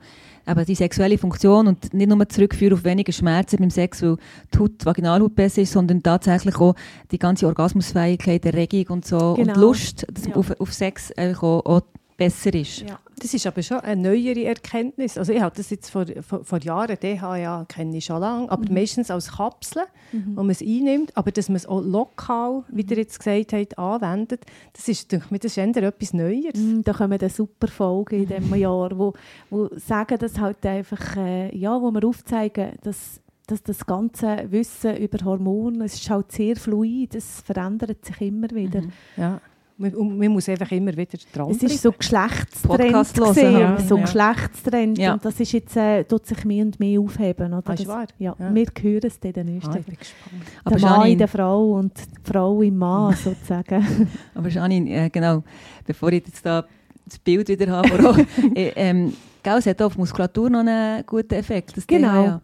eben die sexuelle Funktion und nicht nur zurückführen auf weniger Schmerzen beim Sex, weil die Haut, die Vaginalhaut besser ist, sondern tatsächlich auch die ganze Orgasmusfähigkeit, Erregung und so und Genau. Lust dass Ja. auf, auf Sex eigentlich auch, auch besser ist. Ja. Das ist aber schon eine neuere Erkenntnis. Also ich habe das jetzt vor, vor, vor Jahren, DHA kenne ich schon lange, aber meistens als Kapsel, wo man es einnimmt, aber dass man es auch lokal, wie ihr jetzt gesagt habt, anwendet, das ist, denke ich, das ist eher etwas Neues. Mm, Da kommen eine super Folge in diesem [laughs] Jahr, wo, wo sagen, dass halt einfach, äh, ja, wo wir aufzeigen, dass, dass das ganze Wissen über Hormone, es ist halt sehr fluid, es verändert sich immer wieder. Ja. Man, man muss einfach immer wieder dran Es ist so Geschlechtstrend gesehen, ja. so Ja. Geschlechtstrend Ja. und das ist jetzt, äh, tut sich mehr und mehr aufheben. Oder? Ah, ist das, wahr? Ja, Ja. Wir hören es dann den Ah, ich bin gespannt. Aber der Mann in der Frau und die Frau im Mann [laughs] sozusagen. aber Janine äh, genau, bevor ich jetzt da das Bild wieder habe, [laughs] äh, ähm, gell, es hat auf Muskulatur noch einen guten Effekt. Das Genau. DHA.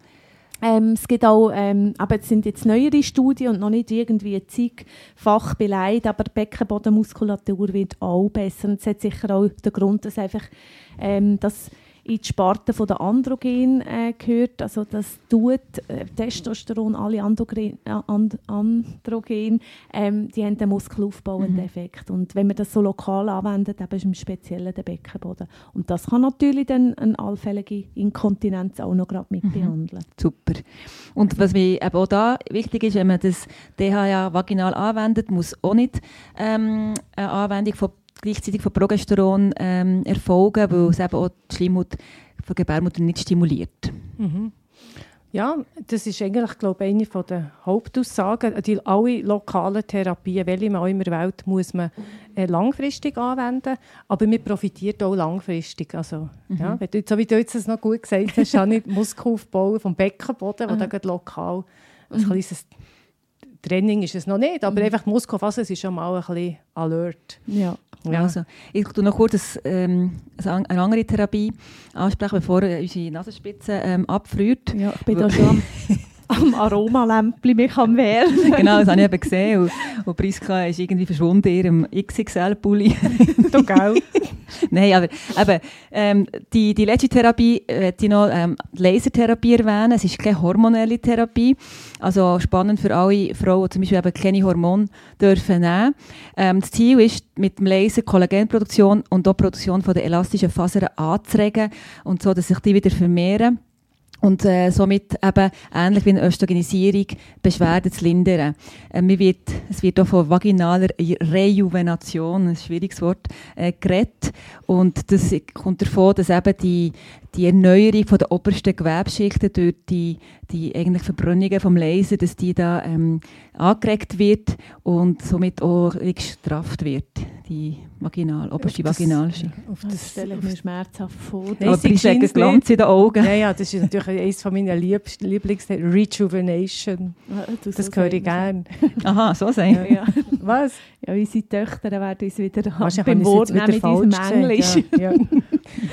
Ähm, es gibt auch, ähm, aber es sind jetzt neuere Studien und noch nicht irgendwie zigfach beleidigt, aber Beckenbodenmuskulatur wird auch besser. Und es hat sicher auch den Grund, dass einfach ähm, das in die Sparte der Androgen äh, gehört. Also das tut äh, Testosteron, alle Androgen, äh, And Androgen, ähm, die haben einen muskelaufbauenden Effekt. Und wenn man das so lokal anwendet, eben ist im Speziellen der Beckenboden. Und das kann natürlich dann eine allfällige Inkontinenz auch noch gerade mit behandeln. Super. Und was mir eben auch da wichtig ist, wenn man das DHA vaginal anwendet, muss auch nicht ähm, eine Anwendung von, gleichzeitig von Progesteron ähm, erfolgen, weil es eben auch die Schleimhaut von Gebärmutter nicht stimuliert. Ja, das ist eigentlich, glaube ich, eine der Hauptaussagen. Die, alle lokalen Therapien, welche man auch immer wählt, muss man äh, langfristig anwenden, aber man profitiert auch langfristig. Also, ja, wenn du, so wie du jetzt das noch gut gesagt hast, habe [laughs] ich Muskelaufbau vom Beckenboden, wo da gerade lokal ein kleines Training ist es noch nicht, aber einfach die Muskelfaser ist schon mal ein bisschen alert. Ja. Ja. Also, ich tue noch kurz ein, ähm, eine andere Therapie ansprechen, bevor äh, unsere Nasenspitze ähm, abfriert. ja, ich bin da [laughs] schon am, Aromalämpchen mich am Wehren. [laughs] genau, das habe ich eben gesehen. Und, und Priska ist irgendwie verschwunden in ihrem XXL-Pulli. Du, gell? [laughs] Nein, aber eben, ähm, die, die letzte Therapie äh, die noch ähm, Lasertherapie erwähnen. Es ist keine hormonelle Therapie. Also spannend für alle Frauen, die zum Beispiel eben keine Hormone dürfen nehmen. Ähm, das Ziel ist, mit dem Laser Kollagenproduktion und auch Produktion von der elastischen Fasern anzuregen und so, dass sich die wieder vermehren und äh, somit eben ähnlich wie eine Östrogenisierung Beschwerden zu lindern. Äh, wird, es wird auch von vaginaler Rejuvenation, ein schwieriges Wort, äh, geredet. Und das kommt davon, dass eben die, die Erneuerung von der obersten Gewebschichten durch die, die eigentlich Verbrennungen vom Laser, dass die da ähm, angeregt wird und somit auch gestrafft wird, die vaginal, oberste Das- Vaginalschicht. Auf Das das, stelle ich mir schmerzhaft vor. Nein, Aber einen scheint's Glanz in den Augen. Ja, ja, das ist natürlich eines von meinen Liebst Lieblings Rejuvenation. Das so höre ich gerne. Aha, so sein. so. Ja, Was? ja, unsere Töchter werden uns wieder Wahrscheinlich beim Wort ich es nehmen mit unserem Englisch. Ja, [laughs] ja.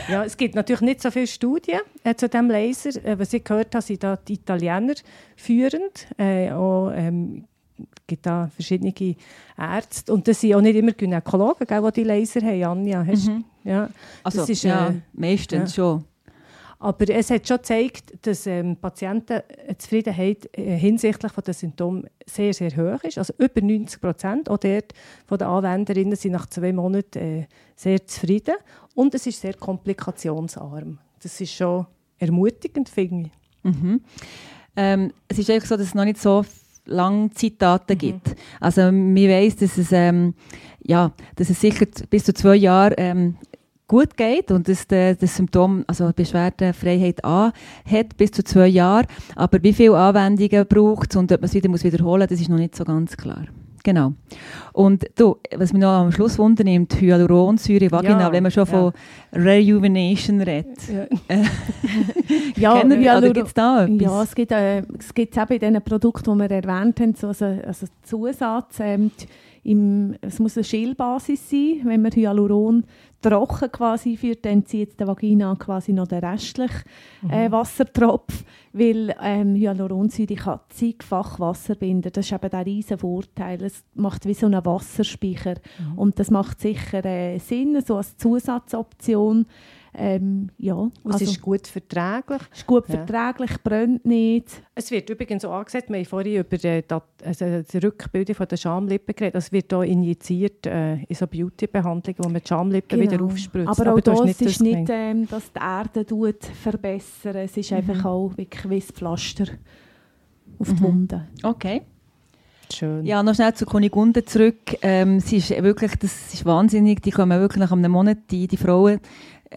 ja, es gibt natürlich nicht so viele Studien äh, zu diesem Laser. Äh, was ich gehört habe, sind da die Italiener führend. Äh, auch, ähm, gibt da verschiedene Ärzte. Und das sind auch nicht immer Gynäkologen, gell, die die Laser haben, Anja. Hast, Mhm. ja. Also, Das ist, ja, äh, meistens schon. Aber es hat schon gezeigt, dass ähm, Patienten die Zufriedenheit äh, hinsichtlich von den Symptomen sehr, sehr hoch ist. Also über 90 Prozent. Auch dort von den Anwenderinnen sind nach zwei Monaten äh, sehr zufrieden. Und es ist sehr komplikationsarm. das ist schon ermutigend, finde ich. Mhm. Ähm, es ist eigentlich so, dass es noch nicht so lange Zeitdaten Mhm. gibt. Also man weiss, dass es, ähm, ja, dass es sicher bis zu zwei Jahre ähm, gut geht und dass der, das Symptom, also Beschwerdefreiheit an hat, bis zu zwei Jahre. Aber wie viele Anwendungen braucht es und ob man es wieder muss wiederholen muss, das ist noch nicht so ganz klar. Genau. Und du, was mich noch am Schluss wundernimmt, Hyaluronsäure, Vagina, Ja, wenn man schon ja. von Rejuvenation redet. Ja, [laughs] [laughs] Kennen wir, oder Hyaluro- gibt es da etwas? Ja, es gibt, äh, es gibt eben in diesen Produkten, die wir erwähnt haben, so also, also Zusatz. Ähm, die- im, es muss eine Schälbasis sein. Wenn man Hyaluron trocken quasi führt, dann zieht die Vagina quasi noch den restlichen äh, Wassertropf, weil ähm, Hyaluronsäure kann zigfach Wasser binden. Das ist eben der riesen Vorteil. Es macht wie so einen Wasserspeicher. Und das macht sicher äh, Sinn, so als Zusatzoption. Ähm, ja, Und es also, ist gut verträglich. ist gut Ja. verträglich, brennt nicht. Es wird übrigens so angesagt, wir haben vorhin über die, Dat- also die Rückbildung von der Schamlippen geredet. Es wird hier injiziert äh, in so Beauty-Behandlungen, wo man die Schamlippen wieder aufspritzt. Genau. Aber auch hast das ist nicht, gemeint. ähm, dass die Erde tut verbessern. Es ist einfach auch wirklich wie ein Pflaster auf die Mhm. Wunde. Okay. Schön. Ja, noch schnell zu Kunigunde zurück. Ähm, sie ist wirklich, das ist wahnsinnig. Die kommen wirklich nach einem Monat, die, die Frauen.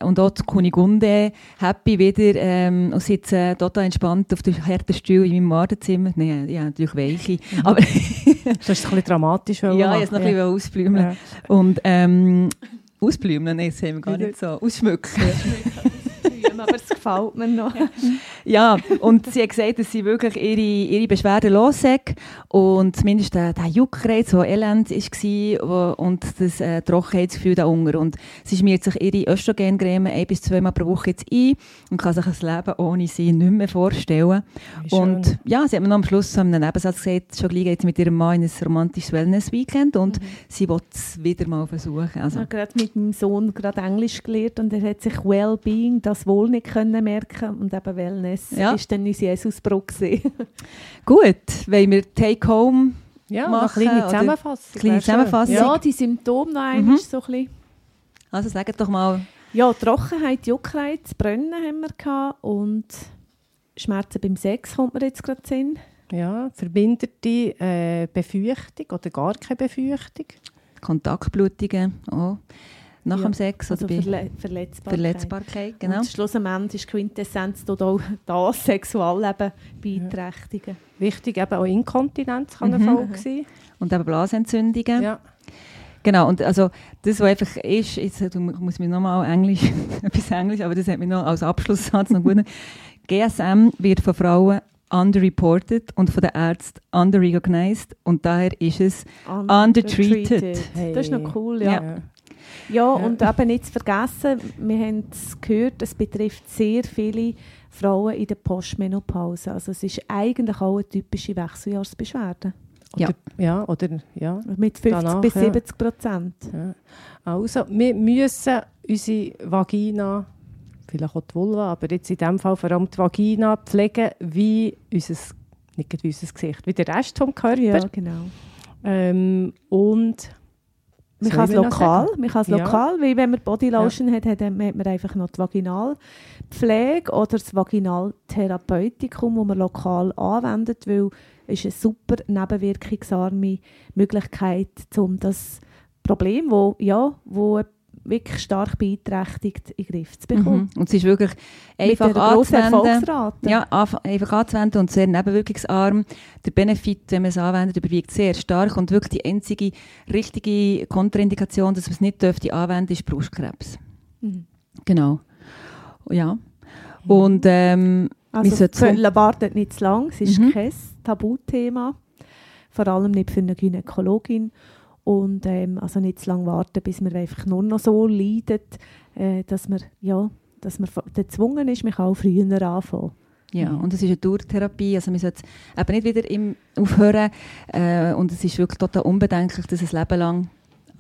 Und auch zu Kunigunde, happy wieder, ähm, und sitzen total entspannt auf dem harten Stuhl in meinem Badezimmer. Nein, ja, natürlich weiche. Aber Das ist ein bisschen dramatisch. ja, wollte es noch ein bisschen ausblümeln. Ja. Und, ähm, ausblümeln, nein, das haben wir gar nicht so. Ausschmücken. Aber es gefällt mir noch. Ja, und sie hat gesagt, dass sie wirklich ihre, ihre Beschwerden los hat und zumindest der, der Juckreiz, der elend war und das äh, Trockenheitsgefühl da unten. Und sie schmiert sich ihre Östrogencreme ein bis zweimal pro Woche jetzt ein und kann sich ein Leben ohne sie nicht mehr vorstellen. Und ja, sie hat mir noch am Schluss so einem Nebensatz gesagt, schon gleich geht sie mit ihrem Mann in ein romantisches Wellness-Weekend und sie will es wieder mal versuchen. Ich Also, habe gerade mit meinem Sohn gerade Englisch gelernt und er hat sich Wellbeing, das Wohl nicht können merken und eben Wellness Ja. ist dann unser Jesusbrot gewesen. [laughs] gut, wollen wir Take-Home ja, machen, eine kleine Zusammenfassung. kleine. Zusammenfassung? Ja, die Symptome noch einmal Mhm. so ein bisschen. Also sagt doch mal, Ja, Trockenheit, Juckreiz, Brennen haben wir gehabt und Schmerzen beim Sex kommt mir jetzt gerade Sinn. Ja, verbindete äh, Befürchtung oder gar keine Befürchtung. Kontaktblutungen auch nach Ja, dem Sex Also oder bei Verle Verletzbarkeit. Verletzbarkeit, genau. Und schlussendlich ist Quintessenz dort auch das Sexualleben beeinträchtigen. Wichtig, eben auch Inkontinenz kann Mhm. eine Folge sein. Und eben Blasentzündungen. Ja. Genau, und also das, was einfach ist, jetzt ich muss mir nochmal Englisch, [laughs] etwas Englisch, aber das hat mir noch als Abschlusssatz noch gut. [laughs] GSM wird von Frauen underreported und von den Ärzten underrecognized und daher ist es Undertreated. Hey. Das ist noch cool, ja. Ja. Ja, und eben nicht zu vergessen, wir haben es gehört, es betrifft sehr viele Frauen in der Postmenopause. Also es ist eigentlich auch eine typische Wechseljahrsbeschwerde. Ja. Oder, ja, oder ja. Mit 50 Danach, bis ja. 70 Prozent. ja. Also, wir müssen unsere Vagina, vielleicht auch die Vulva, aber jetzt in dem Fall vor allem die Vagina pflegen wie unser, nicht wie unser Gesicht, wie der Rest vom Körper. Ja, genau. Ähm, und Man kann es lokal, man kann es Ja. lokal, weil wenn man Bodylotion hat, hat, hat man einfach noch die Vaginalpflege oder das Vaginaltherapeutikum, das man lokal anwendet, weil es ist eine super nebenwirkungsarme Möglichkeit, um das Problem, wo ja, wo wirklich stark beeinträchtigt, in den Griff zu bekommen. Mhm. Und es ist wirklich einfach anzuwenden. Ja, einfach anzuwenden und sehr nebenwirkungsarm. Der Benefit, wenn man es anwendet, überwiegt sehr stark und wirklich die einzige richtige Kontraindikation, dass man es nicht dürfte anwenden, ist Brustkrebs. Mhm. Genau. Ja. Und ähm, Also wartet nicht zu lang, es ist Mhm. kein Tabuthema, vor allem nicht für eine Gynäkologin und ähm, also nicht zu lange warten, bis man einfach nur noch so leidet, äh, dass man ja, dass man gezwungen ist, man kann auch früher anfangen. Ja, und es ist eine Dauertherapie, also man sollte eben nicht wieder im aufhören äh, und es ist wirklich total unbedenklich, das ein Leben lang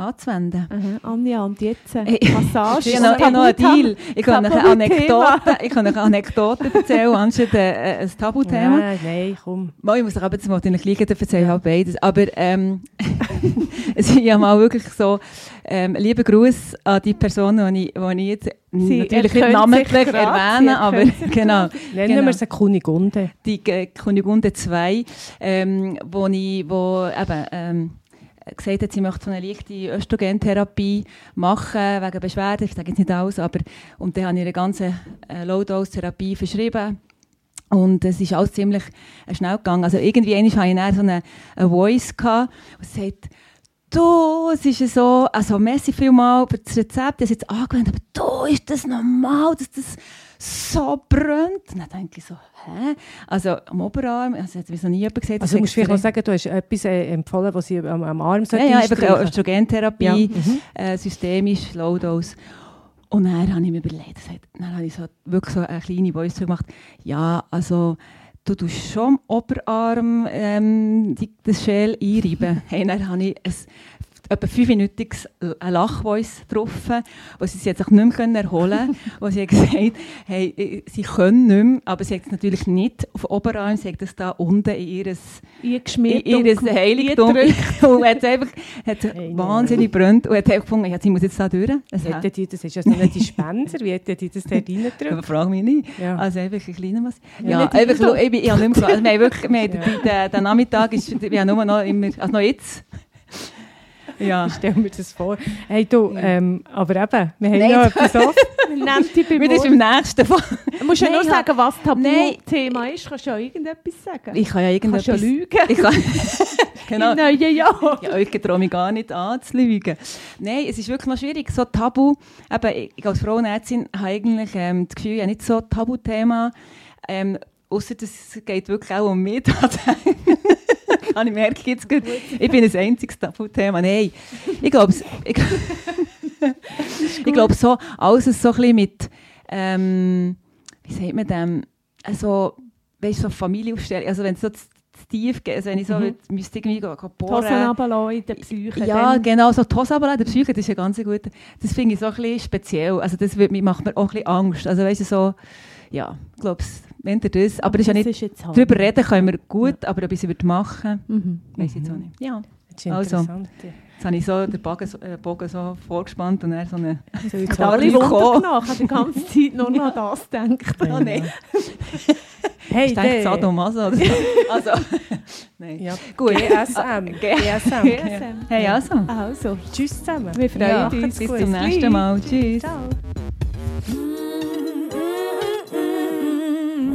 anzuwenden. Aha, Anja, und jetzt äh, Hey, Massage. [laughs] Ich habe noch, einen Deal. Ich kann euch. Anekdoten, ich kann euch Anekdoten erzählen, [laughs] anstatt äh, ein Tabuthema. Nein, nein, komm. Mal, ich muss euch aber jetzt mal natürlich liegen, dann erzähle ich halt beides. Aber ähm, [laughs] es ist ja mal wirklich so, ähm, liebe Gruß an die Person, die ich, die ich jetzt Sie natürlich nicht namentlich sich gerade, erwähne, sie aber genau, Nennen Genau. wir sie Kunigunde. die äh, Kunigunde 2, ähm, wo ich, wo eben, ähm, gesagt hat, sie möchte eine leichte Östrogentherapie machen, wegen Beschwerden, ich sage jetzt nicht alles, aber, und dann habe ich eine ganze äh, Low-Dose-Therapie verschrieben. Und es ist alles ziemlich äh, schnell gegangen. Also irgendwie hatte ich dann so eine, eine Voice, gehabt, die sagt, du, es ist ja so, also merci vielmal für das Rezept, es jetzt angewendet, aber du, ist das normal, dass das so brennt? Und dann denke ich so, hä? Also am Oberarm, also hat noch nie jemand gesagt. Also du musst vielleicht auch sagen, du hast etwas äh, empfohlen, was sie am, am Arm ja, sollte ja, einstreichen. Östrogentherapie, Ja, mhm. äh, systemisch, Low Dose. Und dann habe ich mir überlegt, dann habe ich so, wirklich so eine kleine Voice gemacht, ja, also du tust schon am Oberarm ähm, die, das Schäl einreiben. [laughs] hey, dann habe ich ein etwa fünfminütiges Lachvoice getroffen, wo sie sich nicht mehr erholen können. wo sie hat [laughs] gesagt hey, äh, sie können nicht mehr, aber sie hat es natürlich nicht auf Oberarm, sie hat es da unten in ihres Eingeschmiert in ihr und Heiligtum [laughs] und hat einfach hat Hey, wahnsinnig brennt und hat einfach gefunden, ja, sie muss jetzt da durch. Das Hätten die, das ist ja so ein Dispenser, wie hätten die das dort [laughs] reingedrückt? frag mich nicht. Ja. Also einfach ein kleiner was. Ja, Ja, einfach, ich, bin- ich habe nicht mehr also, wir wirklich, wir den, den Nachmittag ist, wir haben nur noch immer, also noch jetzt. Ja. Stell mir das vor. Hey du, ähm, aber eben, wir haben Nein, noch etwas offen. [laughs] Wir sind Wort. beim nächsten Fall. [laughs] Du musst ja nur ich sagen, was. Tabu-Thema ist. Kannst du ja irgendetwas sagen. Ich kann ja Kannst ja irgendetwas... lügen. Ich kann, [laughs] genau. Im neuen Jahr. Ja, euch traue mich gar nicht anzulügen. Nein, es ist wirklich noch schwierig. So Tabu, eben, ich als Frauenärztin habe eigentlich ähm, das Gefühl, ich habe nicht so Tabuthema. Ähm, Außer es geht wirklich auch um mich. [laughs] Kann ich merken jetzt gut. Ich bin ein einziges Tabuthema. Nein, ich glaube, es- ich, [laughs] ich glaube so, alles so ein bisschen mit, ähm, wie sagt man dem, also, weißt du, so Familienaufstellung, also wenn es so tief geht, also wenn ich so Mhm. müsste irgendwie bohren. Runterlassen in der Psyche. Ja, dann- genau, so Hose aber der Psyche, das ist ja ganz gut. Das finde ich so ein bisschen speziell. Also das wird, macht mir auch ein bisschen Angst. Also weißt du, so, ja, ich glaube, wenn ihr das, aber das ist ja nicht, jetzt halt. darüber reden können wir gut, aber ob ich es würde machen, Mhm. weiß ich jetzt auch nicht. Ja, ist Also. jetzt habe ich so den Bogen, so- äh, Bogen so vorgespannt und dann so eine... So, ich habe die ganze [laughs] Zeit nur noch an das gedacht. Oh nein, [laughs] Hey, ich denke Sadomaso oder so. Also, [laughs] nein. Ja, Gut. GSM. GSM. GSM. Hey, also. Also, Tschüss zusammen. wir freuen Ja, uns. bis zum nächsten Mal. Tschüss. Ciao.